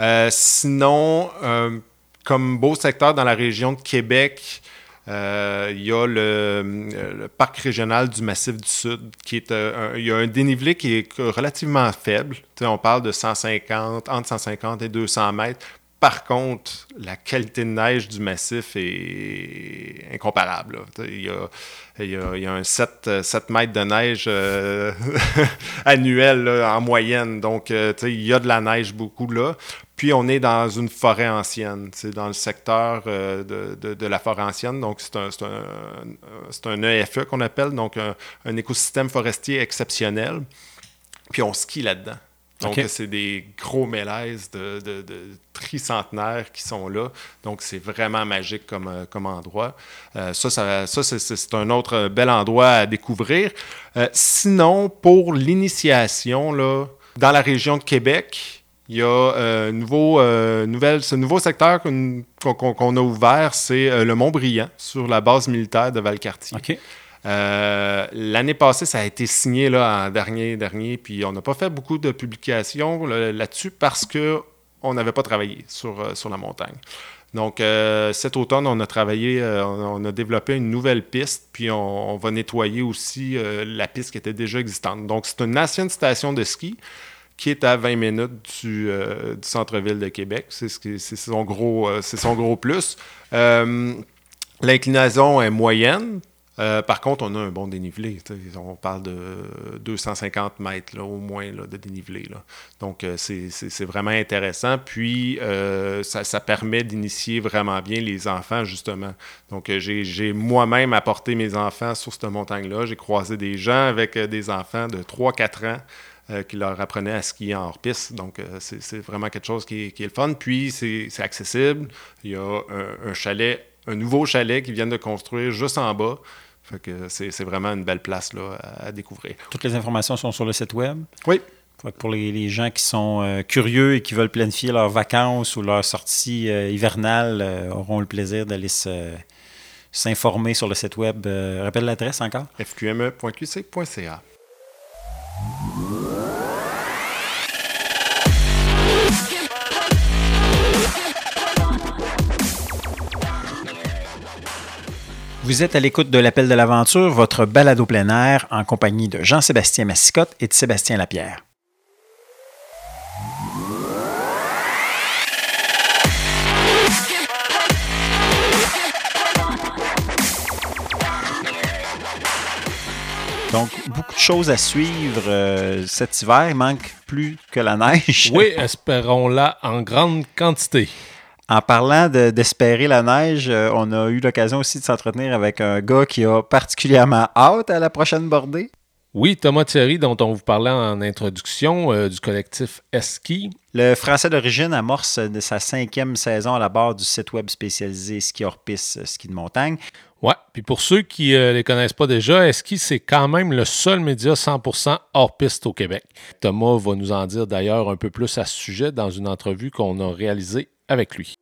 Euh, sinon, euh, comme beau secteur dans la région de Québec, euh, il y a le, parc régional du Massif du Sud, qui est un, a un dénivelé qui est relativement faible. on parle de 150, entre 150 et 200 mètres. Par contre, la qualité de neige du massif est incomparable. Il y, a, un 7, 7 mètres de neige euh, <laughs> annuel en moyenne. Donc, euh, il y a de la neige beaucoup là. Puis, on est dans une forêt ancienne. Dans le secteur euh, de, de, la forêt ancienne. Donc, c'est un, un, un, EFE qu'on appelle, donc un, un écosystème forestier exceptionnel. Puis, on skie là-dedans. Donc, okay. c'est des gros mélèzes de, de, de, tricentenaires qui sont là. Donc, c'est vraiment magique comme, comme endroit. Euh, ça, ça, ça c'est un autre bel endroit à découvrir. Euh, sinon, pour l'initiation, dans la région de Québec, il y a euh, nouveau, euh, nouvelle, ce nouveau secteur qu'on qu qu a ouvert, c'est euh, le Mont-Brillant, sur la base militaire de Valcartier. Okay. Euh, L'année passée, ça a été signé là, en dernier, dernier, puis on n'a pas fait beaucoup de publications là-dessus parce qu'on n'avait pas travaillé sur, euh, sur la montagne. Donc, euh, cet automne, on a travaillé, on a développé une nouvelle piste, puis on, on va nettoyer aussi la piste qui était déjà existante. Donc, c'est une ancienne station de ski qui est à 20 minutes du, centre-ville de Québec. C'est ce son, son gros plus. L'inclinaison est moyenne, euh, par contre, on a un bon dénivelé. On parle de 250 mètres au moins de dénivelé. Donc, euh, c'est vraiment intéressant. Puis, euh, ça, permet d'initier vraiment bien les enfants, justement. Donc, j'ai moi-même apporté mes enfants sur cette montagne-là. J'ai croisé des gens avec des enfants de 3-4 ans. Qui leur apprenaient à skier en hors-piste. Donc, c'est vraiment quelque chose qui est, le fun. Puis, c'est accessible. Il y a un, un chalet, un nouveau chalet qu'ils viennent de construire juste en bas. Fait que c'est vraiment une belle place là, à, découvrir. Toutes les informations sont sur le site web? Oui. Pour les, les gens qui sont euh, curieux et qui veulent planifier leurs vacances ou leur sortie euh, hivernale euh, auront le plaisir d'aller s'informer sur le site web. rappelle l'adresse encore? fqme.qc.ca. Vous êtes à l'écoute de l'appel de l'aventure, votre balado plein air en compagnie de Jean-Sébastien Massicotte et de Sébastien Lapierre. Donc, beaucoup de choses à suivre euh, cet hiver. Il manque plus que la neige. Oui, espérons-la en grande quantité. En parlant d'espérer de, la neige, euh, on a eu l'occasion aussi de s'entretenir avec un gars qui a particulièrement hâte à la prochaine bordée. Oui, Thomas Thierry, dont on vous parlait en introduction, euh, du collectif Eski. Le Français d'origine amorce de sa cinquième saison à la barre du site web spécialisé Ski hors piste, ski de montagne. Ouais, puis pour ceux qui ne euh, les connaissent pas déjà, Eski, c'est quand même le seul média 100% hors piste au Québec. Thomas va nous en dire d'ailleurs un peu plus à ce sujet dans une entrevue qu'on a réalisée avec lui.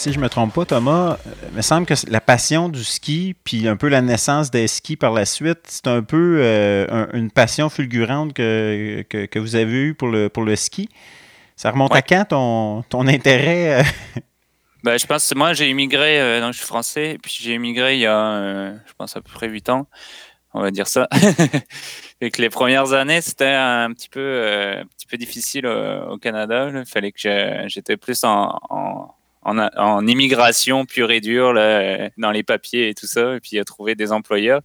Si je me trompe pas, Thomas, euh, il me semble que la passion du ski, puis un peu la naissance des skis par la suite, c'est un peu euh, une passion fulgurante que, que, vous avez eue pour le, pour le ski. Ça remonte à quand ton, ton intérêt? Euh? <laughs> Ben, je pense que moi, j'ai immigré, donc je suis français, puis j'ai immigré il y a, je pense, à peu près 8 ans, on va dire ça. <laughs> et que les premières années, c'était un petit peu, un petit peu difficile au, Canada. Il fallait que j'étais plus en en, immigration pure et dure dans les papiers et tout ça, et puis à trouver des employeurs.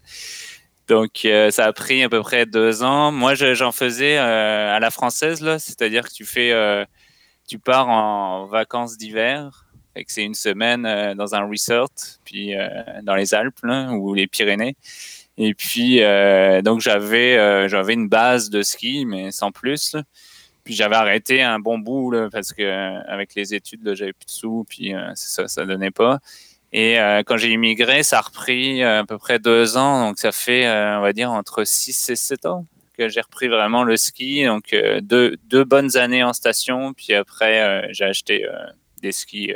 Donc euh, ça a pris à peu près deux ans. Moi, j'en faisais euh, à la française c'est-à-dire que tu fais, euh, tu pars en vacances d'hiver, et que c'est une semaine dans un resort, puis dans les Alpes ou les Pyrénées. Et puis donc j'avais une base de ski, mais sans plus. Puis j'avais arrêté un bon bout parce que euh, avec les études, j'avais plus de sous, puis euh, ça, ça donnait pas. Et euh, quand j'ai immigré, ça a repris à peu près deux ans, donc ça fait, on va dire, entre six et sept ans que j'ai repris vraiment le ski. Donc deux, deux bonnes années en station, puis après j'ai acheté des skis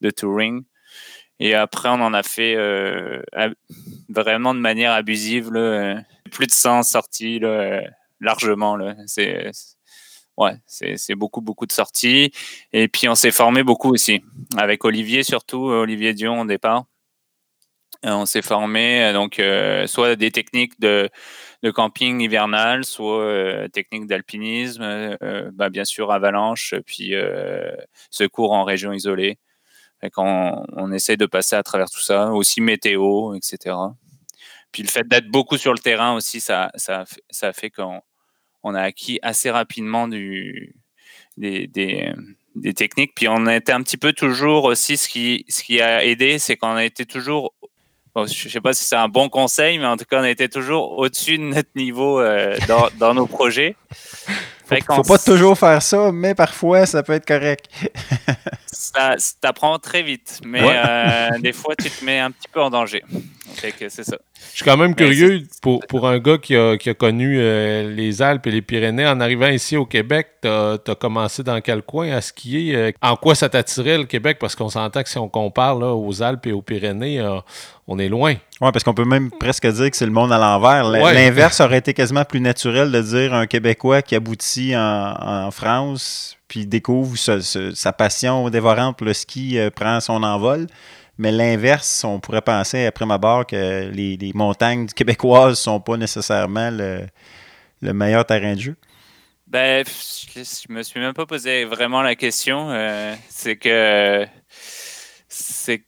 de touring. Et après, on en a fait vraiment de manière abusive, là, plus de 100 sorties largement. C'est ouais, c'est beaucoup, beaucoup de sorties. Et puis, on s'est formé beaucoup aussi, avec Olivier surtout, Olivier Dion au départ. Euh, on s'est formé euh, donc euh, soit des techniques de, de camping hivernal, soit techniques d'alpinisme, bah, bien sûr avalanche, puis secours en région isolée. On, on essaie de passer à travers tout ça, aussi météo, etc. Puis le fait d'être beaucoup sur le terrain aussi, ça, ça, ça fait qu'on on a acquis assez rapidement du, des, techniques. Puis on a été un petit peu toujours aussi, ce qui, ce qui a aidé, c'est qu'on a été toujours, je ne sais pas si c'est un bon conseil, mais en tout cas, on a été toujours au-dessus de notre niveau euh, dans, dans, nos projets. <laughs> Faut, faut pas toujours faire ça, mais parfois, ça peut être correct. <laughs> ça t'apprend très vite, mais euh, des fois, tu te mets un petit peu en danger. c'est ça. Je suis quand même curieux pour, pour un gars qui a, qui a connu euh, les Alpes et les Pyrénées. En arrivant ici au Québec, tu as, commencé dans quel coin à skier? Euh, en quoi ça t'attirait le Québec? Parce qu'on s'entend que si on compare là, aux Alpes et aux Pyrénées, on est loin. Oui, parce qu'on peut même presque dire que c'est le monde à l'envers. L'inverse aurait été quasiment plus naturel de dire un Québécois qui aboutit en, France, puis découvre sa, passion dévorante pour le ski, euh, prend son envol. Mais l'inverse, on pourrait penser, après ma barre, que les, montagnes québécoises ne sont pas nécessairement le, meilleur terrain de jeu. Ben, je me suis même pas posé vraiment la question. Euh, c'est que c'est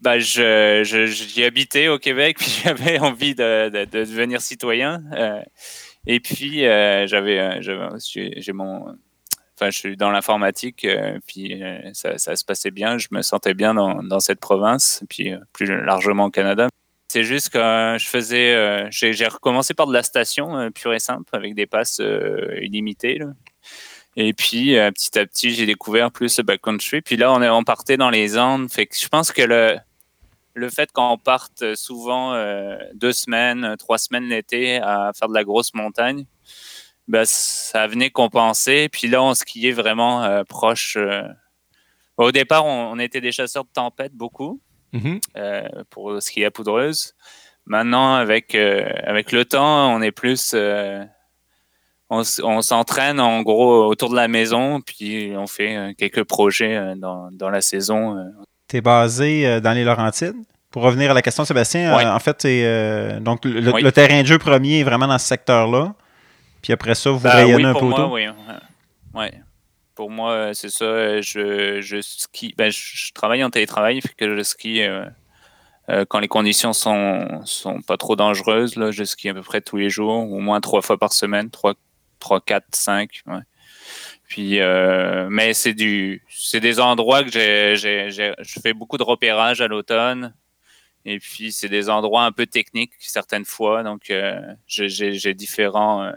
bah, je, j'y habitais au Québec, <laughs> puis j'avais envie de, de, devenir citoyen. Euh, et puis, euh, j'avais, euh, j'ai mon, enfin, je suis dans l'informatique, puis ça, ça, se passait bien. Je me sentais bien dans, cette province, puis plus largement au Canada. C'est juste que je faisais, j'ai, recommencé par de la station pure et simple, avec des passes illimitées. Et puis, petit à petit, j'ai découvert plus le backcountry. Puis là, on, partait dans les Andes. Je pense que le, le fait qu'on parte souvent euh, deux semaines, trois semaines l'été à faire de la grosse montagne, ben, ça venait compenser. Puis là, on skiait vraiment euh, proche. Euh. Au départ, on, était des chasseurs de tempête beaucoup mm-hmm. pour skier à poudreuse. Maintenant, avec, avec le temps, on est plus. on, s'entraîne en gros autour de la maison, puis on fait quelques projets dans, dans la saison. Tu es basé dans les Laurentides? Pour revenir à la question, Sébastien, euh, en fait, euh, donc le, terrain de jeu premier est vraiment dans ce secteur-là. Puis après ça, vous ben rayonnez un peu autour. Oui, ouais. Pour moi, c'est ça. Je, je skie. Ben, je, travaille en télétravail, fait que je skie euh, quand les conditions sont, sont pas trop dangereuses. Là, je skie à peu près tous les jours, au moins trois fois par semaine, trois, trois quatre, cinq. Puis, euh, mais c'est du, c'est des endroits que j'ai, j'ai, je fais beaucoup de repérage à l'automne. Et puis, c'est des endroits un peu techniques certaines fois. Donc, euh, j'ai différents.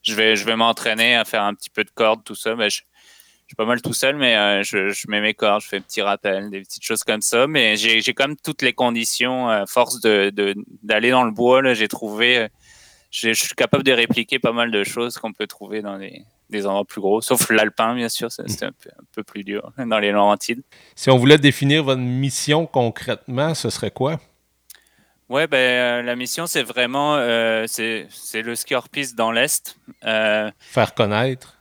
Euh, je vais, je vais m'entraîner à faire un petit peu de cordes, tout ça. Mais je, je suis pas mal tout seul, mais euh, je, mets mes cordes, je fais un petit rappel, des petites choses comme ça. Mais j'ai quand même toutes les conditions. À force d'aller de, d'aller dans le bois, j'ai trouvé. Je suis capable de répliquer pas mal de choses qu'on peut trouver dans les, des endroits plus gros, sauf l'alpin, bien sûr, peu, un peu, plus dur dans les Laurentides. Si on voulait définir votre mission concrètement, ce serait quoi? Ouais, ben, euh, la mission, c'est vraiment euh, c'est le ski hors-piste dans l'Est. Euh, faire connaître.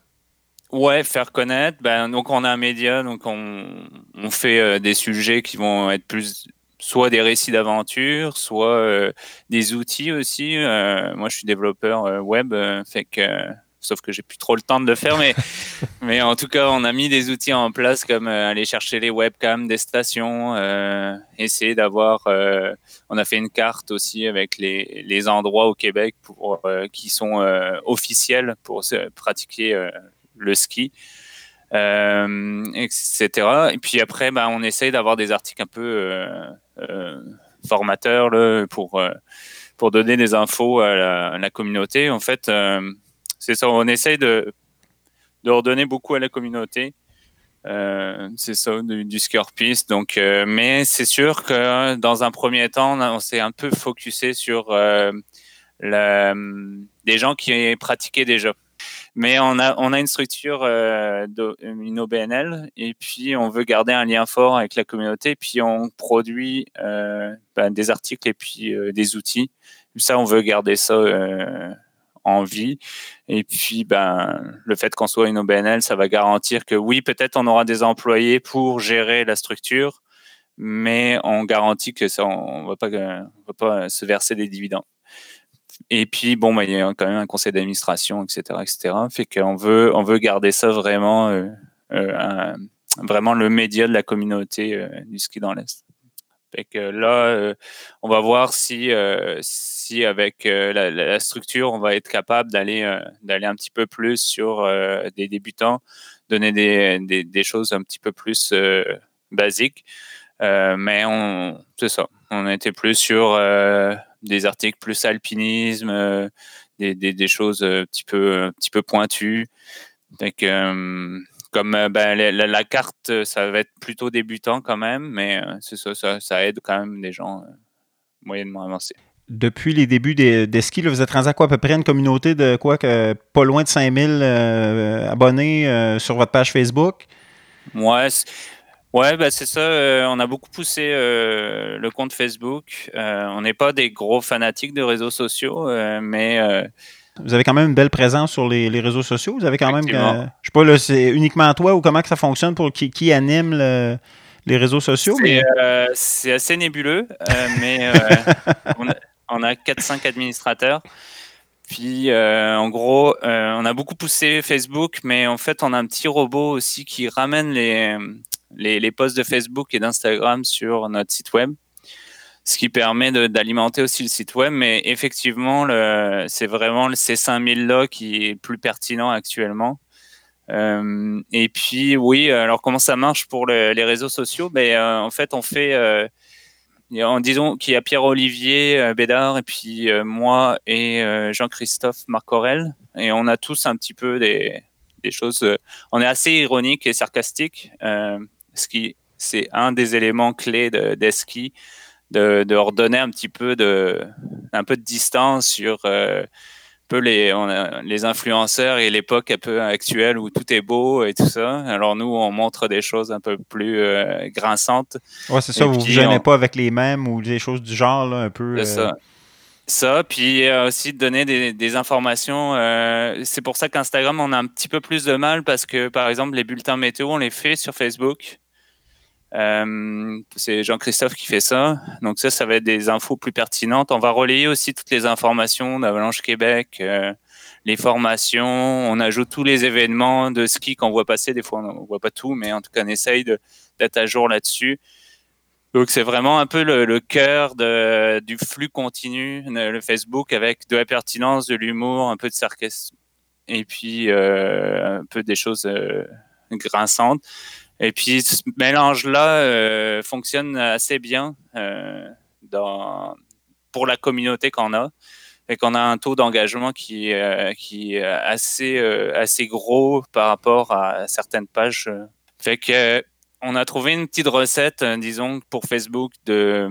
Ouais, faire connaître. Ben, donc, on a un média, donc on, on fait euh, des sujets qui vont être plus soit des récits d'aventure, soit des outils aussi. moi, je suis développeur web, fait que sauf que j'ai plus trop le temps de le faire, mais, <laughs> mais en tout cas, on a mis des outils en place comme euh, aller chercher les webcams des stations, euh, essayer d'avoir. Euh, on a fait une carte aussi avec les, les endroits au Québec pour, qui sont officiels pour pratiquer le ski. etc. Et puis après, bah, on essaye d'avoir des articles un peu formateurs là, pour, pour donner des infos à la, à la communauté. En fait, c'est ça, on essaye de, de redonner beaucoup à la communauté. Euh, c'est ça, du, du piste. Donc, euh, mais c'est sûr que dans un premier temps, on, s'est un peu focusé sur euh, des gens qui pratiquaient déjà. Mais on a, on a une structure, une OBNL, et puis on veut garder un lien fort avec la communauté, puis on produit ben, des articles et puis des outils. Ça, on veut garder ça en vie. Et puis, ben, le fait qu'on soit une OBNL, ça va garantir que oui, peut-être on aura des employés pour gérer la structure, mais on garantit que ça, on va pas, va pas se verser des dividendes. Et puis, bon, ben, il y a quand même un conseil d'administration, etc., etc. Fait qu'on veut, on veut garder ça vraiment, euh, euh, vraiment le média de la communauté euh, du ski dans l'Est. Fait que là, euh, on va voir si, euh, avec euh, la, structure, on va être capable d'aller d'aller un petit peu plus sur des débutants, donner des, des, choses un petit peu plus basiques. mais on, c'est ça, on était plus sur des articles plus alpinisme, des, des, choses un petit peu, un petit peu pointues. Que, comme euh, ben, la, carte, euh, ça va être plutôt débutant quand même, mais euh, c'est ça, ça, aide quand même des gens moyennement avancés. Depuis les débuts des, des skis, là, vous êtes rendu à quoi? À peu près une communauté de quoi que pas loin de 5000 euh, abonnés euh, sur votre page Facebook? Ouais, ouais ben c'est ça. Euh, on a beaucoup poussé le compte Facebook. on n'est pas des gros fanatiques de réseaux sociaux, mais vous avez quand même une belle présence sur les, les réseaux sociaux. Vous avez quand même, je sais pas, là, c'est uniquement toi ou comment que ça fonctionne pour qui, qui anime le, les réseaux sociaux? C'est mais... euh, assez nébuleux, euh, mais <laughs> on a, on a 4-5 administrateurs. Puis, en gros, on a beaucoup poussé Facebook, mais en fait, on a un petit robot aussi qui ramène les, les, posts de Facebook et d'Instagram sur notre site web ce qui permet d'alimenter aussi le site web. Mais effectivement, c'est vraiment le C5000-là qui est plus pertinent actuellement. Euh, et puis, oui, alors comment ça marche pour le, les réseaux sociaux? Ben, euh, En fait, on fait, euh, en disons qu'il y a Pierre-Olivier euh, Bédard et puis euh, moi et euh, Jean-Christophe Marcorel. Et on a tous un petit peu des, choses. on est assez ironique et sarcastique, ce qui c'est un des éléments clés d'Eski. De, de, de redonner un petit peu de, un peu de distance sur peu les, on a, les influenceurs et l'époque un peu actuelle où tout est beau et tout ça. Alors nous, on montre des choses un peu plus euh, grinçantes. Ouais, c'est ça, et vous ne vous gênez on... pas avec les mêmes ou des choses du genre, là, un peu. C'est euh... ça. Ça, puis euh, aussi de donner des, des informations. Euh, c'est pour ça qu'Instagram, on a un petit peu plus de mal parce que, par exemple, les bulletins météo, on les fait sur Facebook. Euh, c'est Jean-Christophe qui fait ça. Donc ça, ça va être des infos plus pertinentes. On va relayer aussi toutes les informations d'Avalanche Québec, euh, les formations. On ajoute tous les événements de ski qu'on voit passer. Des fois, on ne voit pas tout, mais en tout cas, on essaye d'être à jour là-dessus. Donc c'est vraiment un peu le, cœur du flux continu, le Facebook, avec de la pertinence, de l'humour, un peu de sarcasme et puis un peu des choses grinçantes. Et puis ce mélange-là fonctionne assez bien dans, pour la communauté qu'on a et qu'on a un taux d'engagement qui, euh, est assez, euh, gros par rapport à certaines pages. Fait que on a trouvé une petite recette, euh, disons, pour Facebook de,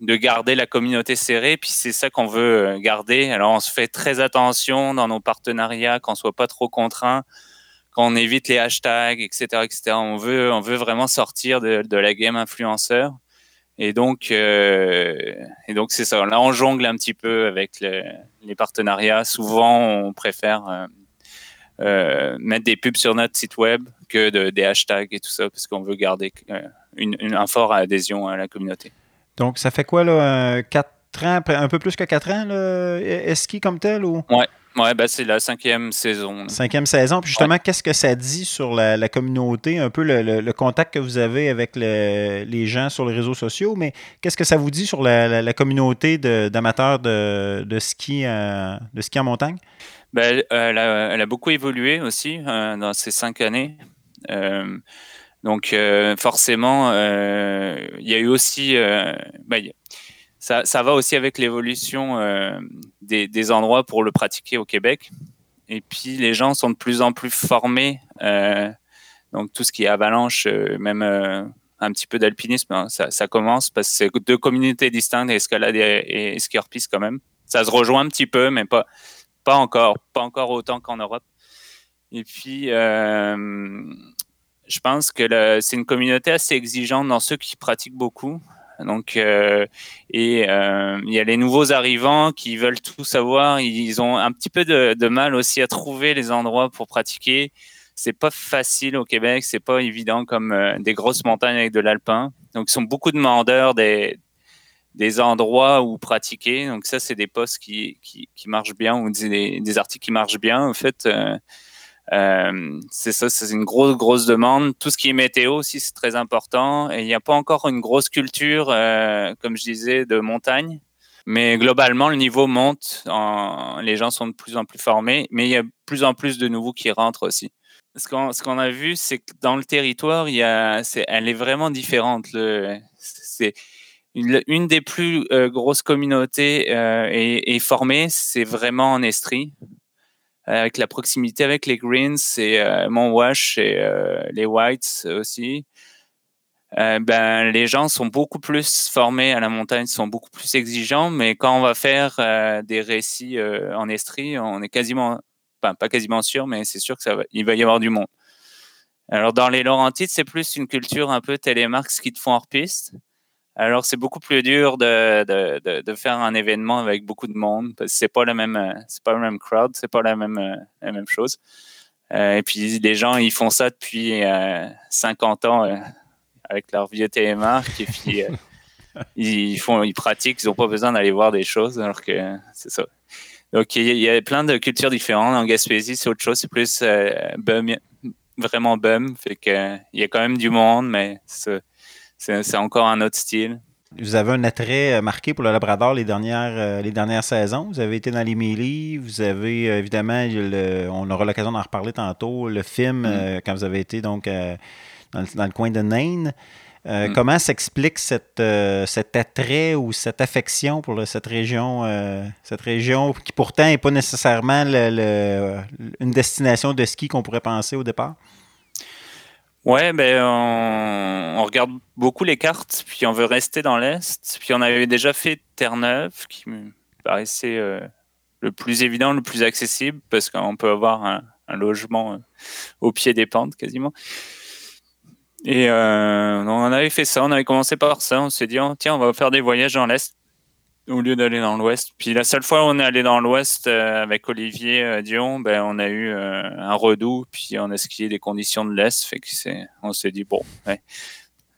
de garder la communauté serrée, puis c'est ça qu'on veut garder. Alors, on se fait très attention dans nos partenariats, qu'on soit pas trop contraint, qu'on évite les hashtags, etc., etc. On veut, on veut vraiment sortir de, de la game influenceur. Et donc, euh, et donc c'est ça. Là, on jongle un petit peu avec les partenariats. Souvent, on préfère euh, euh, mettre des pubs sur notre site web que de, des hashtags et tout ça, parce qu'on veut garder une, une, un fort adhésion à la communauté. Donc, ça fait quoi, là, 4 ans, un peu plus que 4 ans, le Eski comme tel? Ou? Ouais, Ouais, ben c'est la cinquième saison. Cinquième saison. Puis justement, qu'est-ce que ça dit sur la, communauté, un peu le, contact que vous avez avec les gens sur les réseaux sociaux, mais qu'est-ce que ça vous dit sur la, communauté d'amateurs de, ski, euh, de ski en montagne? Ben, elle, a, beaucoup évolué aussi euh, dans ces cinq années. Euh, donc forcément, il y a eu aussi... Ben, ça, va aussi avec l'évolution euh, des, endroits pour le pratiquer au Québec. Et puis les gens sont de plus en plus formés. Euh, donc tout ce qui est avalanche, euh, même un petit peu d'alpinisme, hein, ça, commence parce que c'est deux communautés distinctes, escalade et, et ski piste quand même. Ça se rejoint un petit peu, mais pas, pas encore, pas encore autant qu'en Europe. Et puis, je pense que c'est une communauté assez exigeante dans ceux qui pratiquent beaucoup. Donc, euh, et euh, il y a les nouveaux arrivants qui veulent tout savoir. Ils ont un petit peu de, mal aussi à trouver les endroits pour pratiquer. C'est pas facile au Québec, c'est pas évident comme euh, des grosses montagnes avec de l'alpin. Donc, ils sont beaucoup demandeurs des, des endroits où pratiquer. Donc, ça, c'est des postes qui, qui, qui, marchent bien ou des, des, articles qui marchent bien. En fait, euh, c'est ça, c'est une grosse, grosse demande. Tout ce qui est météo aussi, c'est très important. Et il n'y a pas encore une grosse culture, euh, comme je disais, de montagne. Mais globalement, le niveau monte. Les gens sont de plus en plus formés. Mais il y a de plus en plus de nouveaux qui rentrent aussi. Ce qu'on, a vu, c'est que dans le territoire, il y a, elle est vraiment différente. Une, des plus euh, grosses communautés est, formée, c'est vraiment en Estrie. Euh, avec la proximité avec les Greens et euh, Montwash et euh, les Whites aussi. ben, les gens sont beaucoup plus formés à la montagne, sont beaucoup plus exigeants, mais quand on va faire des récits en Estrie, on est quasiment, enfin, pas quasiment sûr, mais c'est sûr que ça va, va y avoir du monde. Alors dans les Laurentides, c'est plus une culture un peu télémarque, ce qu'ils font hors piste. Alors, c'est beaucoup plus dur de, de, de, faire un événement avec beaucoup de monde parce que c'est pas le même, euh, c'est pas le même crowd, c'est pas la même, euh, la même chose. Euh, et puis, les gens, ils font ça depuis 50 ans avec leur vieux TMA. Et puis, <laughs> ils, font, ils pratiquent, ils n'ont pas besoin d'aller voir des choses alors que c'est ça. Donc, il y, a plein de cultures différentes. En Gaspésie, c'est autre chose. C'est plus bum, vraiment bum. Fait que, il y a quand même du monde, mais c'est c'est encore un autre style. Vous avez un attrait euh, marqué pour le Labrador les dernières, euh, les dernières saisons? Vous avez été dans les Mélis. Vous avez euh, évidemment, on aura l'occasion d'en reparler tantôt, le film, mm. quand vous avez été donc dans le, coin de Nain. Mm. Comment s'explique cette, cet attrait ou cette affection pour cette région, cette région qui pourtant n'est pas nécessairement une destination de ski qu'on pourrait penser au départ? Ouais, ben on, regarde beaucoup les cartes, puis on veut rester dans l'est. Puis on avait déjà fait Terre-Neuve, qui me paraissait euh, le plus évident, le plus accessible, parce qu'on peut avoir un, logement euh, au pied des pentes quasiment. Et euh, on avait fait ça, on avait commencé par ça. On s'est dit, oh, tiens, on va faire des voyages dans l'est au lieu d'aller dans l'ouest. Puis la seule fois où on est allé dans l'ouest euh, avec Olivier euh, Dion, ben, on a eu euh, un redout, puis on a skié des conditions de l'est. Fait que c'est, on s'est dit, bon,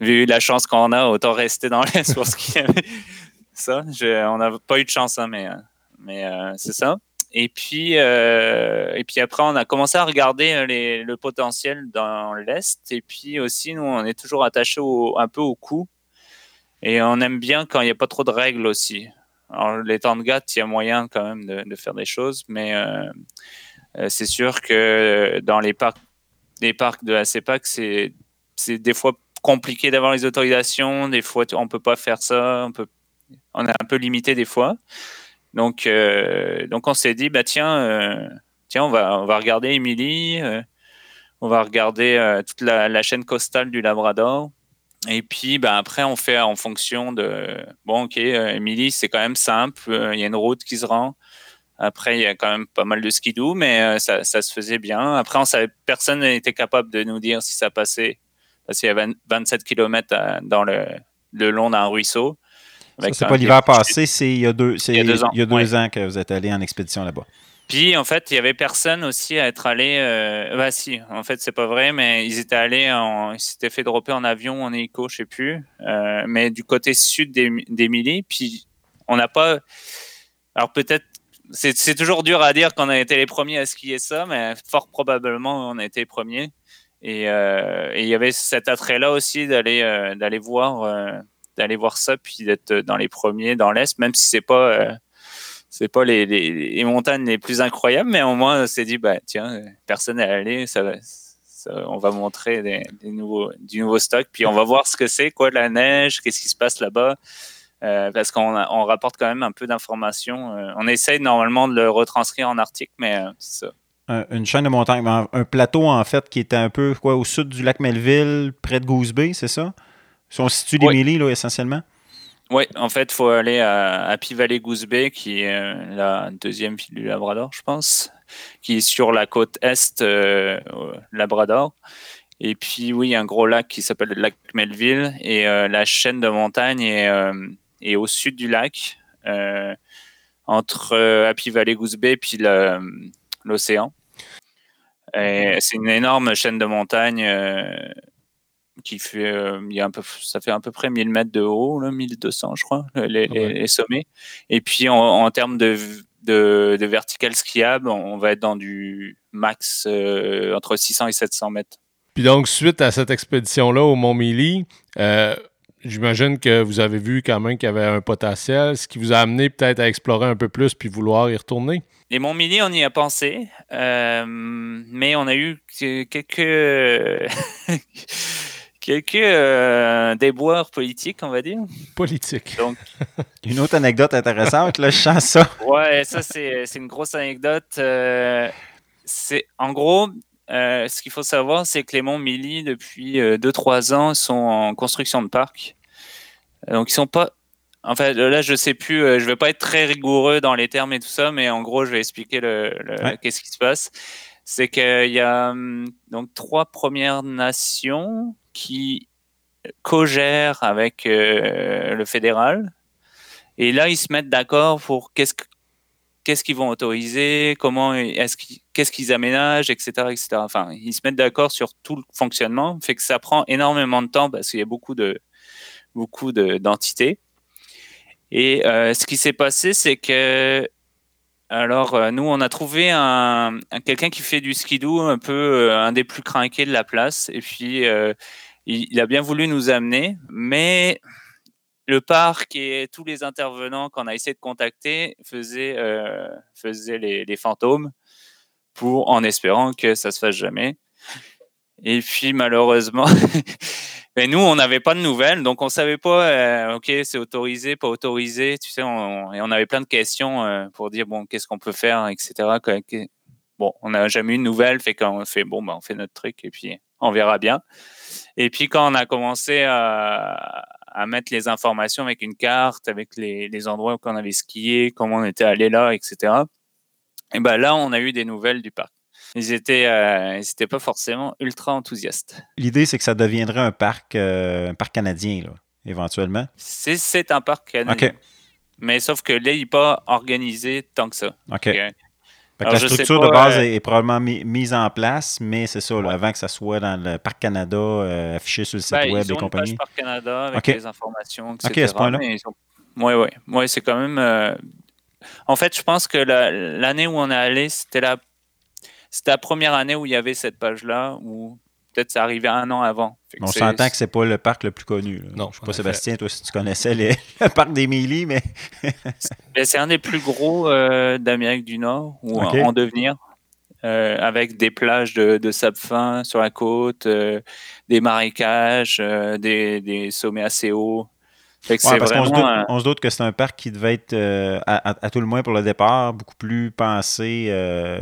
vu la chance qu'on a, autant rester dans l'est pour skier. <laughs> ça, on n'a pas eu de chance, hein, mais, mais c'est ça. Et puis, et puis après, on a commencé à regarder le potentiel dans l'Est. Et puis aussi, nous, on est toujours attaché un peu au coût. Et on aime bien quand il n'y a pas trop de règles aussi. Alors, les temps de gâte, il y a moyen quand même de, faire des choses, mais euh, c'est sûr que dans les parcs, les parcs de la CEPAC, c'est des fois compliqué d'avoir les autorisations. Des fois, on peut pas faire ça. On est un peu limité des fois. Donc, donc on s'est dit, bah tiens, tiens, on va, on va regarder Émilie. on va regarder toute la, la, chaîne costale du Labrador. Et puis, ben, après, on fait en fonction de. Bon, ok, euh, Émilie, c'est quand même simple. Euh, il y a une route qui se rend. Après, il y a quand même pas mal de skidoo, mais euh, ça, ça, se faisait bien. Après, on savait, personne n'était capable de nous dire si ça passait. Parce qu'il y a 27 km dans le, le long d'un ruisseau. C'est pas l'hiver passé, c'est il y a deux, il y a deux, ans, il y a deux ans que vous êtes allé en expédition là-bas. Puis en fait, il y avait personne aussi à être allé. Euh, bah si, en fait, c'est pas vrai, mais ils étaient allés, en, ils s'étaient fait dropper en avion, en hélico, je sais plus, euh, mais du côté sud d'Émilie. Puis on n'a pas. Alors peut-être, c'est toujours dur à dire qu'on a été les premiers à skier ça, mais fort probablement on a été les premiers. Et, euh, et il y avait cet attrait-là aussi d'aller euh, d'aller voir euh, d'aller voir ça, puis d'être dans les premiers dans l'est, même si c'est pas euh, c'est pas les, les, montagnes les plus incroyables, mais au moins on s'est dit bah tiens, personne n'est allé, ça, on va montrer des, nouveaux, du nouveau stock, puis on va voir ce que c'est, quoi la neige, qu'est-ce qui se passe là-bas. Euh, parce qu'on on rapporte quand même un peu d'informations. Euh, on essaye normalement de le retranscrire en article, mais euh, c'est ça. une chaîne de montagne, ben, un plateau en fait qui était un peu quoi, au sud du lac Melville, près de Goose Bay, c'est ça? Si on situe d'Émilie, là, essentiellement? Oui, en fait, faut aller à Happy Valley Goose Bay, qui est euh, la deuxième ville du Labrador, je pense, qui est sur la côte est euh, Labrador. Et puis, oui, un gros lac qui s'appelle le lac Melville. Et euh, la chaîne de montagne est, est, au sud du lac, entre Happy Valley Goose Bay et l'océan. C'est une énorme chaîne de montagne qui fait, euh, il y a un peu, ça fait à peu près 1000 mètres de haut, là, 1200, je crois, les, sommets. Et puis, en, termes de, de, de, vertical skiable, on va être dans du max euh, entre 600 et 700 mètres. Puis donc, suite à cette expédition-là au Mont Mili, euh, j'imagine que vous avez vu quand même qu'il y avait un potentiel, ce qui vous a amené peut-être à explorer un peu plus puis vouloir y retourner. Les Mont Mili, on y a pensé, mais on a eu quelques <laughs> quelques euh, déboires politiques, on va dire. Politique. Donc, <laughs> une autre anecdote intéressante, là, je sens ça. Ouais, ça, c'est une grosse anecdote. Euh, c'est En gros, euh, ce qu'il faut savoir, c'est que les monts Mili, depuis 2-3 ans, sont en construction de parc. Donc, ils sont pas. En fait, là, je sais plus, je vais pas être très rigoureux dans les termes et tout ça, mais en gros, je vais expliquer le, qu'est-ce qui se passe. C'est qu'il y a hum, donc trois Premières Nations qui co-gèrent avec euh, le fédéral. Et là, ils se mettent d'accord pour qu'est-ce qu'est-ce qu'ils vont autoriser, comment est-ce qu'est-ce qu'ils aménagent, etc., etc. Enfin, ils se mettent d'accord sur tout le fonctionnement, fait que ça prend énormément de temps parce qu'il y a beaucoup de beaucoup d'entités. Et euh, ce qui s'est passé, c'est que alors euh, nous, on a trouvé un, quelqu'un qui fait du skidoo, un peu un des plus craqués de la place, et puis il, a bien voulu nous amener, mais le parc et tous les intervenants qu'on a essayé de contacter faisaient, euh, les, fantômes pour, en espérant que ça se fasse jamais. Et puis malheureusement, <laughs> mais nous on n'avait pas de nouvelles, donc on savait pas, euh, ok c'est autorisé, pas autorisé, tu sais, on, et on avait plein de questions euh, pour dire bon qu'est-ce qu'on peut faire, etc. Bon, on n'a jamais eu de nouvelles, fait qu'on fait bon, ben, on fait notre truc et puis on verra bien. Et puis quand on a commencé à, mettre les informations avec une carte, avec les, endroits où on avait skié, comment on était allé là, etc. Et ben là, on a eu des nouvelles du parc. Ils étaient, euh, pas forcément ultra enthousiastes. L'idée, c'est que ça deviendrait un parc, euh, un parc canadien, là, éventuellement. C'est un parc canadien. Mais sauf que là, il n'est pas organisé tant que ça. OK la structure de base euh, est, probablement mise en place, mais c'est ça, avant que ça soit dans le Parc Canada, euh, affiché sur le site ben, web des compagnies. Ils Parc Canada avec les informations, etc. OK, à ce point-là. Oui, oui. Ouais, c'est quand même. Euh, en fait, je pense que l'année où on est allé, c'était la... la première année où il y avait cette page-là, où peut-être ça arrivait un an avant. On s'entend que c'est pas le parc le plus connu. Non, je sais pas, Sébastien, toi, si tu connaissais <laughs> le parc d'Émilie, mais. <laughs> Ben, c'est un des plus gros euh, d'Amérique du Nord, ou en devenir. avec des plages de, de, sable fin sur la côte, des marécages, des, des, sommets assez hauts. On, se doute, que c'est un parc qui devait être, à, tout le moins pour le départ, beaucoup plus pensé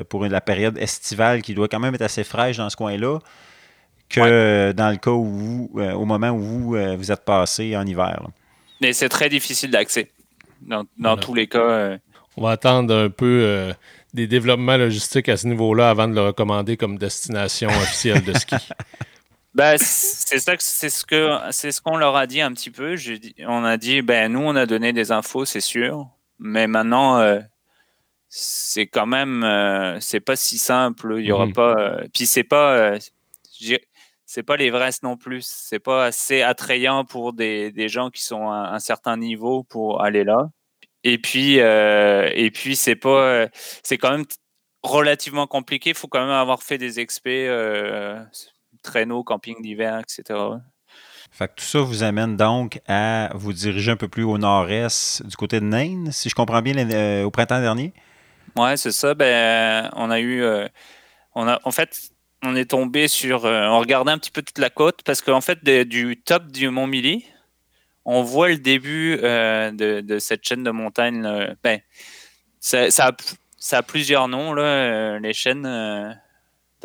pour la période estivale qui doit quand même être assez fraîche dans ce coin-là que dans le cas où vous, au moment où vous, vous êtes passé en hiver. Mais c'est très difficile d'accès. Dans, tous les cas. Euh, On va attendre un peu euh, des développements logistiques à ce niveau-là avant de le recommander comme destination officielle de ski. <laughs> Ben, c'est ça c'est ce que c'est ce qu'on leur a dit un petit peu. on a dit ben nous on a donné des infos, c'est sûr, mais maintenant euh, c'est quand même c'est pas si simple. Il y aura mhm. pas. puis c'est pas c'est pas l'Everest non plus. C'est pas assez attrayant pour des, des, gens qui sont à un certain niveau pour aller là. Et puis, euh, et puis c'est pas, c'est quand même relativement compliqué. Il faut quand même avoir fait des expés, euh, traîneaux, camping d'hiver, etc. Fait que tout ça vous amène donc à vous diriger un peu plus au nord-est du côté de Nain, si je comprends bien, euh, au printemps dernier? Ouais, c'est ça. Ben, on a eu, on a, en fait, on est tombé sur. Euh, on regardait un petit peu toute la côte parce qu'en fait, du top du Mont Mili, on voit le début euh, de, cette chaîne de montagne. Ben, ça, a, plusieurs noms, là, les chaînes.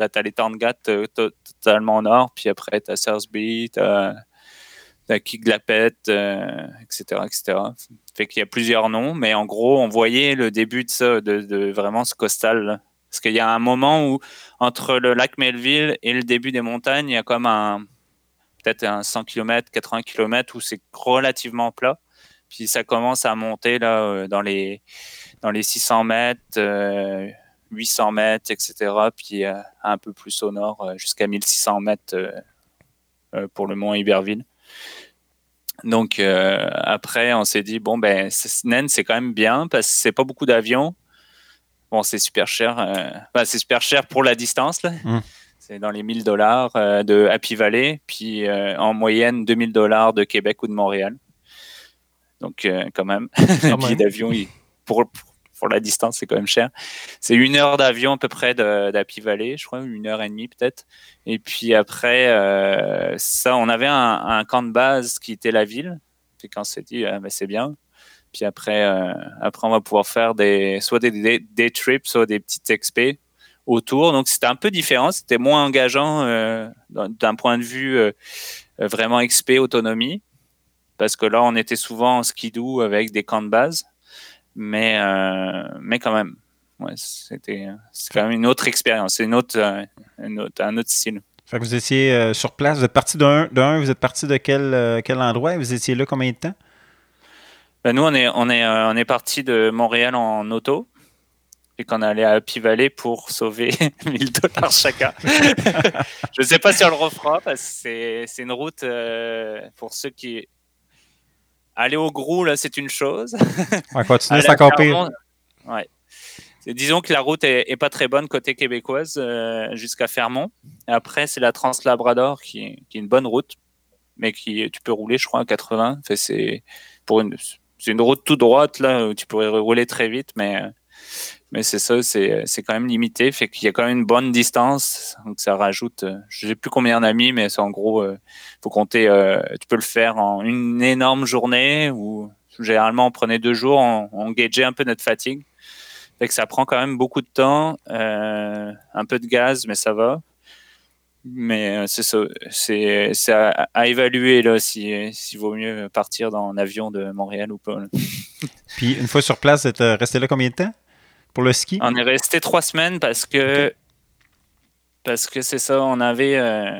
Tu as, les Tangat totalement au nord, puis après, tu as Sersby, tu as, Kiglapet, etc., etc. Fait qu'il y a plusieurs noms, mais en gros, on voyait le début de ça, de, vraiment ce costal. Parce qu'il y a un moment où, entre le lac Melville et le début des montagnes, il y a comme un, peut-être un 100 km, 80 km où c'est relativement plat. Puis ça commence à monter là, euh, dans, les, dans les 600 mètres, 800 euh, mètres, etc. Puis euh, un peu plus au nord, jusqu'à 1600 mètres pour le mont Iberville. Donc après, on s'est dit, bon, ben, Naine, c'est quand même bien parce que c'est pas beaucoup d'avions. Bon, c'est super cher. Euh, c'est super cher pour la distance. Mmh. C'est dans les 1000 dollars euh, de Happy Valley, puis euh, en moyenne 2000 dollars de Québec ou de Montréal. Donc, quand même, un <laughs> billet d'avion, pour, pour la distance, c'est quand même cher. C'est une heure d'avion à peu près d'Happy Valley, je crois, une heure et demie peut-être. Et puis après, ça, on avait un, camp de base qui était la ville. Puis quand on s'est dit, ah, ben, c'est bien, puis après, euh, après, on va pouvoir faire des, soit des, des, trips, soit des petites expés autour. Donc, c'était un peu différent. C'était moins engageant euh, d'un point de vue euh, vraiment expé autonomie. Parce que là, on était souvent en skidoo avec des camps de base. Mais, mais quand même, ouais, c'était quand même une autre expérience. C'est une autre, un autre style. Fait que vous étiez sur place. Vous êtes parti d'un, vous êtes parti de quel, quel endroit? Vous étiez là combien de temps? Ben, nous, on est, on est, euh, on est parti de Montréal en auto et qu'on est allé à Happy Valley pour sauver <laughs> 1000 dollars chacun. <laughs> je ne sais pas si on le refera parce que c'est une route euh, pour ceux qui. Aller au Grou, là, c'est une chose. <laughs> On continuer, c'est encore pire. Ouais. Disons que la route est, pas très bonne côté québécoise euh, jusqu'à Fermont. Et après, c'est la Trans-Labrador qui, qui, est une bonne route, mais qui tu peux rouler, je crois, à 80. c'est pour une c'est une route tout droite là où tu pourrais rouler très vite, mais mais c'est ça, c'est, quand même limité, fait qu'il y a quand même une bonne distance, donc ça rajoute. Euh, je sais plus combien d'amis, mais c'est en gros, euh, faut compter. Euh, tu peux le faire en une énorme journée ou généralement on prenait deux jours, on, on gageait un peu notre fatigue, fait que ça prend quand même beaucoup de temps, un peu de gaz, mais ça va. Mais euh, c'est ça, c'est à, évaluer là s'il si vaut mieux partir dans un avion de Montréal ou pas. <laughs> Puis une fois sur place, euh, resté là combien de temps? Pour le ski? On est resté trois semaines parce que parce que c'est ça, on avait euh,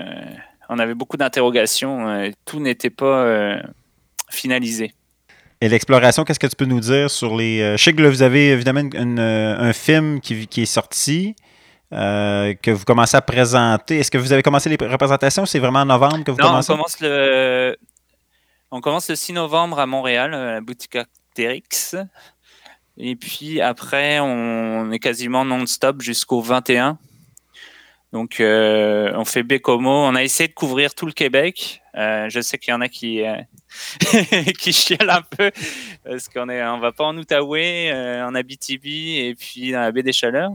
on avait beaucoup d'interrogations, tout n'était pas finalisé. Et l'exploration, qu'est-ce que tu peux nous dire sur les. je sais que vous avez évidemment un film qui, qui est sorti. Euh, que vous commencez à présenter. Est-ce que vous avez commencé les représentations? C'est vraiment en novembre que vous commencez? On commence, le, on commence le 6 novembre à Montréal, à la boutique Arcteryx. Et puis après, on est quasiment non-stop jusqu'au 21. Donc, euh, on fait Bécomo. On a essayé de couvrir tout le Québec. Euh, je sais qu'il y en a qui, <laughs> qui chialent un peu parce qu'on est, on va pas en Outaouais, en Abitibi et puis dans la baie des Chaleurs.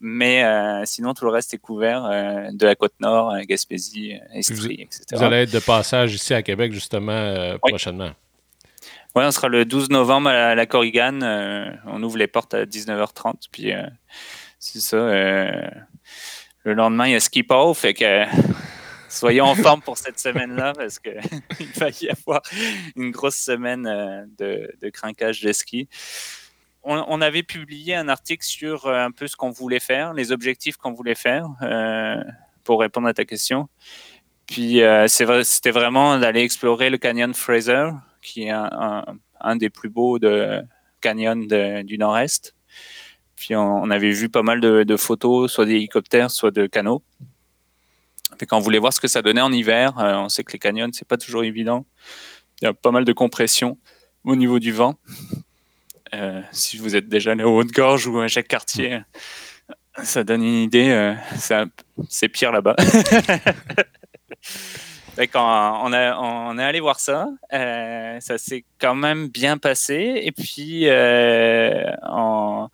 Mais sinon, tout le reste est couvert de la côte nord, Gaspésie, Estrie, etc. Vous allez être de passage ici à Québec, justement, prochainement. Oui, on sera le 12 novembre à la Corrigane. on ouvre les portes à 19h30. Puis c'est ça. le lendemain, il y a ski off, fait que <laughs> soyons en forme pour cette semaine-là parce qu'il <laughs> va y avoir une grosse semaine euh, de, de crinquage de ski. On, avait publié un article sur euh, un peu ce qu'on voulait faire, les objectifs qu'on voulait faire, euh, pour répondre à ta question. Puis c'était vraiment d'aller explorer le canyon Fraser, qui est un, des plus beaux de, canyons du nord-est. Puis on, avait vu pas mal de, photos, soit d'hélicoptères, soit de canaux. Et quand on voulait voir ce que ça donnait en hiver, euh, on sait que les canyons, c'est pas toujours évident. Il y a pas mal de compression au niveau du vent. Euh, si vous êtes déjà allé au Haute-Gorge ou à Jacques Cartier, ça donne une idée. Euh, c'est pire là-bas. <laughs> quand on, on est allé voir ça, ça s'est quand même bien passé. Et puis, on,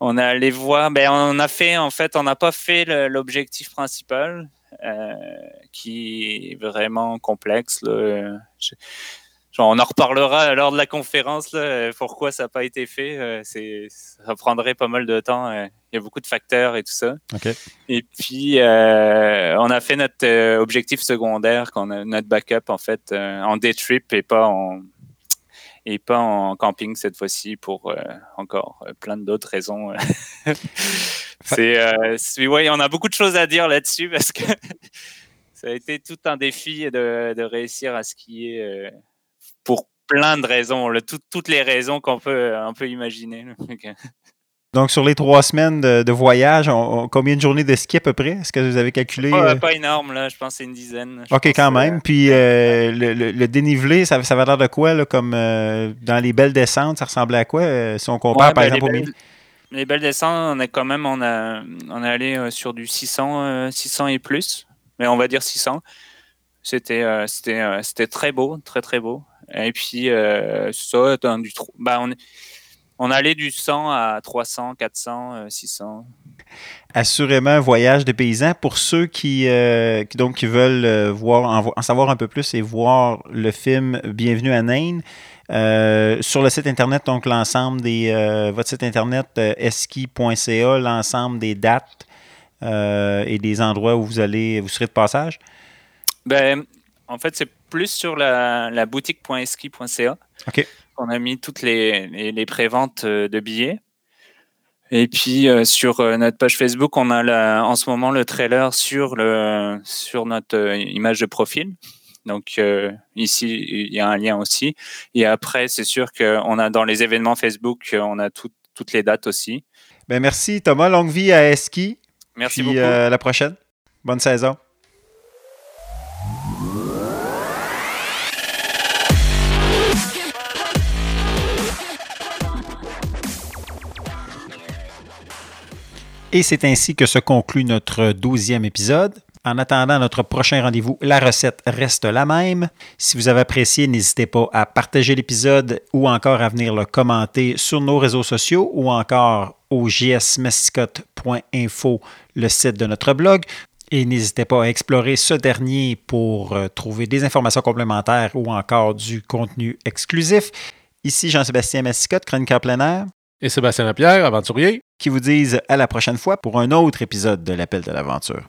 on est allé voir, ben, on a fait, en fait, on n'a pas fait l'objectif principal. Euh, qui est vraiment complexe. Là. on en reparlera lors de la conférence, là, pourquoi ça n'a pas été fait. Euh, c'est, ça prendrait pas mal de temps. Euh, il y a beaucoup de facteurs et tout ça. Et puis, on a fait notre objectif secondaire, qu'on a, notre backup en fait en day trip et pas en, et pas en camping cette fois-ci pour euh, encore euh, plein d'autres raisons. <laughs> c'est, euh, ouais, on a beaucoup de choses à dire là-dessus parce que <laughs> ça a été tout un défi de, de réussir à skier pour plein de raisons, le, toutes les raisons qu'on peut, on peut imaginer. <laughs> Donc, sur les trois semaines de, voyage, combien de journées de ski à peu près? Est-ce que vous avez calculé? Pas, pas énorme, là. Je pense que c'est une dizaine. OK, quand même. Puis, euh, le, dénivelé, ça, ça va l'air de quoi? Là, comme euh, dans les belles descentes, ça ressemblait à quoi? Euh, si on compare, par ben, exemple, les belles, les belles descentes, on est quand même, on, a, on allé sur du 600, 600 et plus. Mais on va dire 600. C'était c'était c'était très beau, très, très beau. Et puis, ça, dans du... Ben, on est on allait du 100 à 300, 400, 600. Assurément un voyage de paysans. Pour ceux qui, euh, donc, qui veulent euh, voir, en, savoir un peu plus et voir le film Bienvenue à Nain, euh, sur le site internet, donc l'ensemble des. votre site internet eski.ca, l'ensemble des dates et des endroits où vous allez vous serez de passage? Ben, en fait, c'est plus sur la, la boutique.eski.ca. OK. On a mis toutes les, les, préventes euh, de billets. Et puis euh, sur euh, notre page Facebook, on a en ce moment le trailer sur, le, sur notre image de profil. Donc ici, il y a un lien aussi. Et après, c'est sûr qu'on a dans les événements Facebook, on a toutes les dates aussi. Ben merci Thomas, longue vie à Eski. Merci puis, beaucoup. à la prochaine. Bonne saison. Et c'est ainsi que se conclut notre douzième épisode. En attendant notre prochain rendez-vous, la recette reste la même. Si vous avez apprécié, n'hésitez pas à partager l'épisode ou encore à venir le commenter sur nos réseaux sociaux ou encore au jsmascotte.info, le site de notre blog. Et n'hésitez pas à explorer ce dernier pour euh, trouver des informations complémentaires ou encore du contenu exclusif. Ici Jean-Sébastien Massicotte, chroniqueur plein air et Sébastien Lapierre, aventurier, qui vous disent à la prochaine fois pour un autre épisode de l'Appel de l'aventure.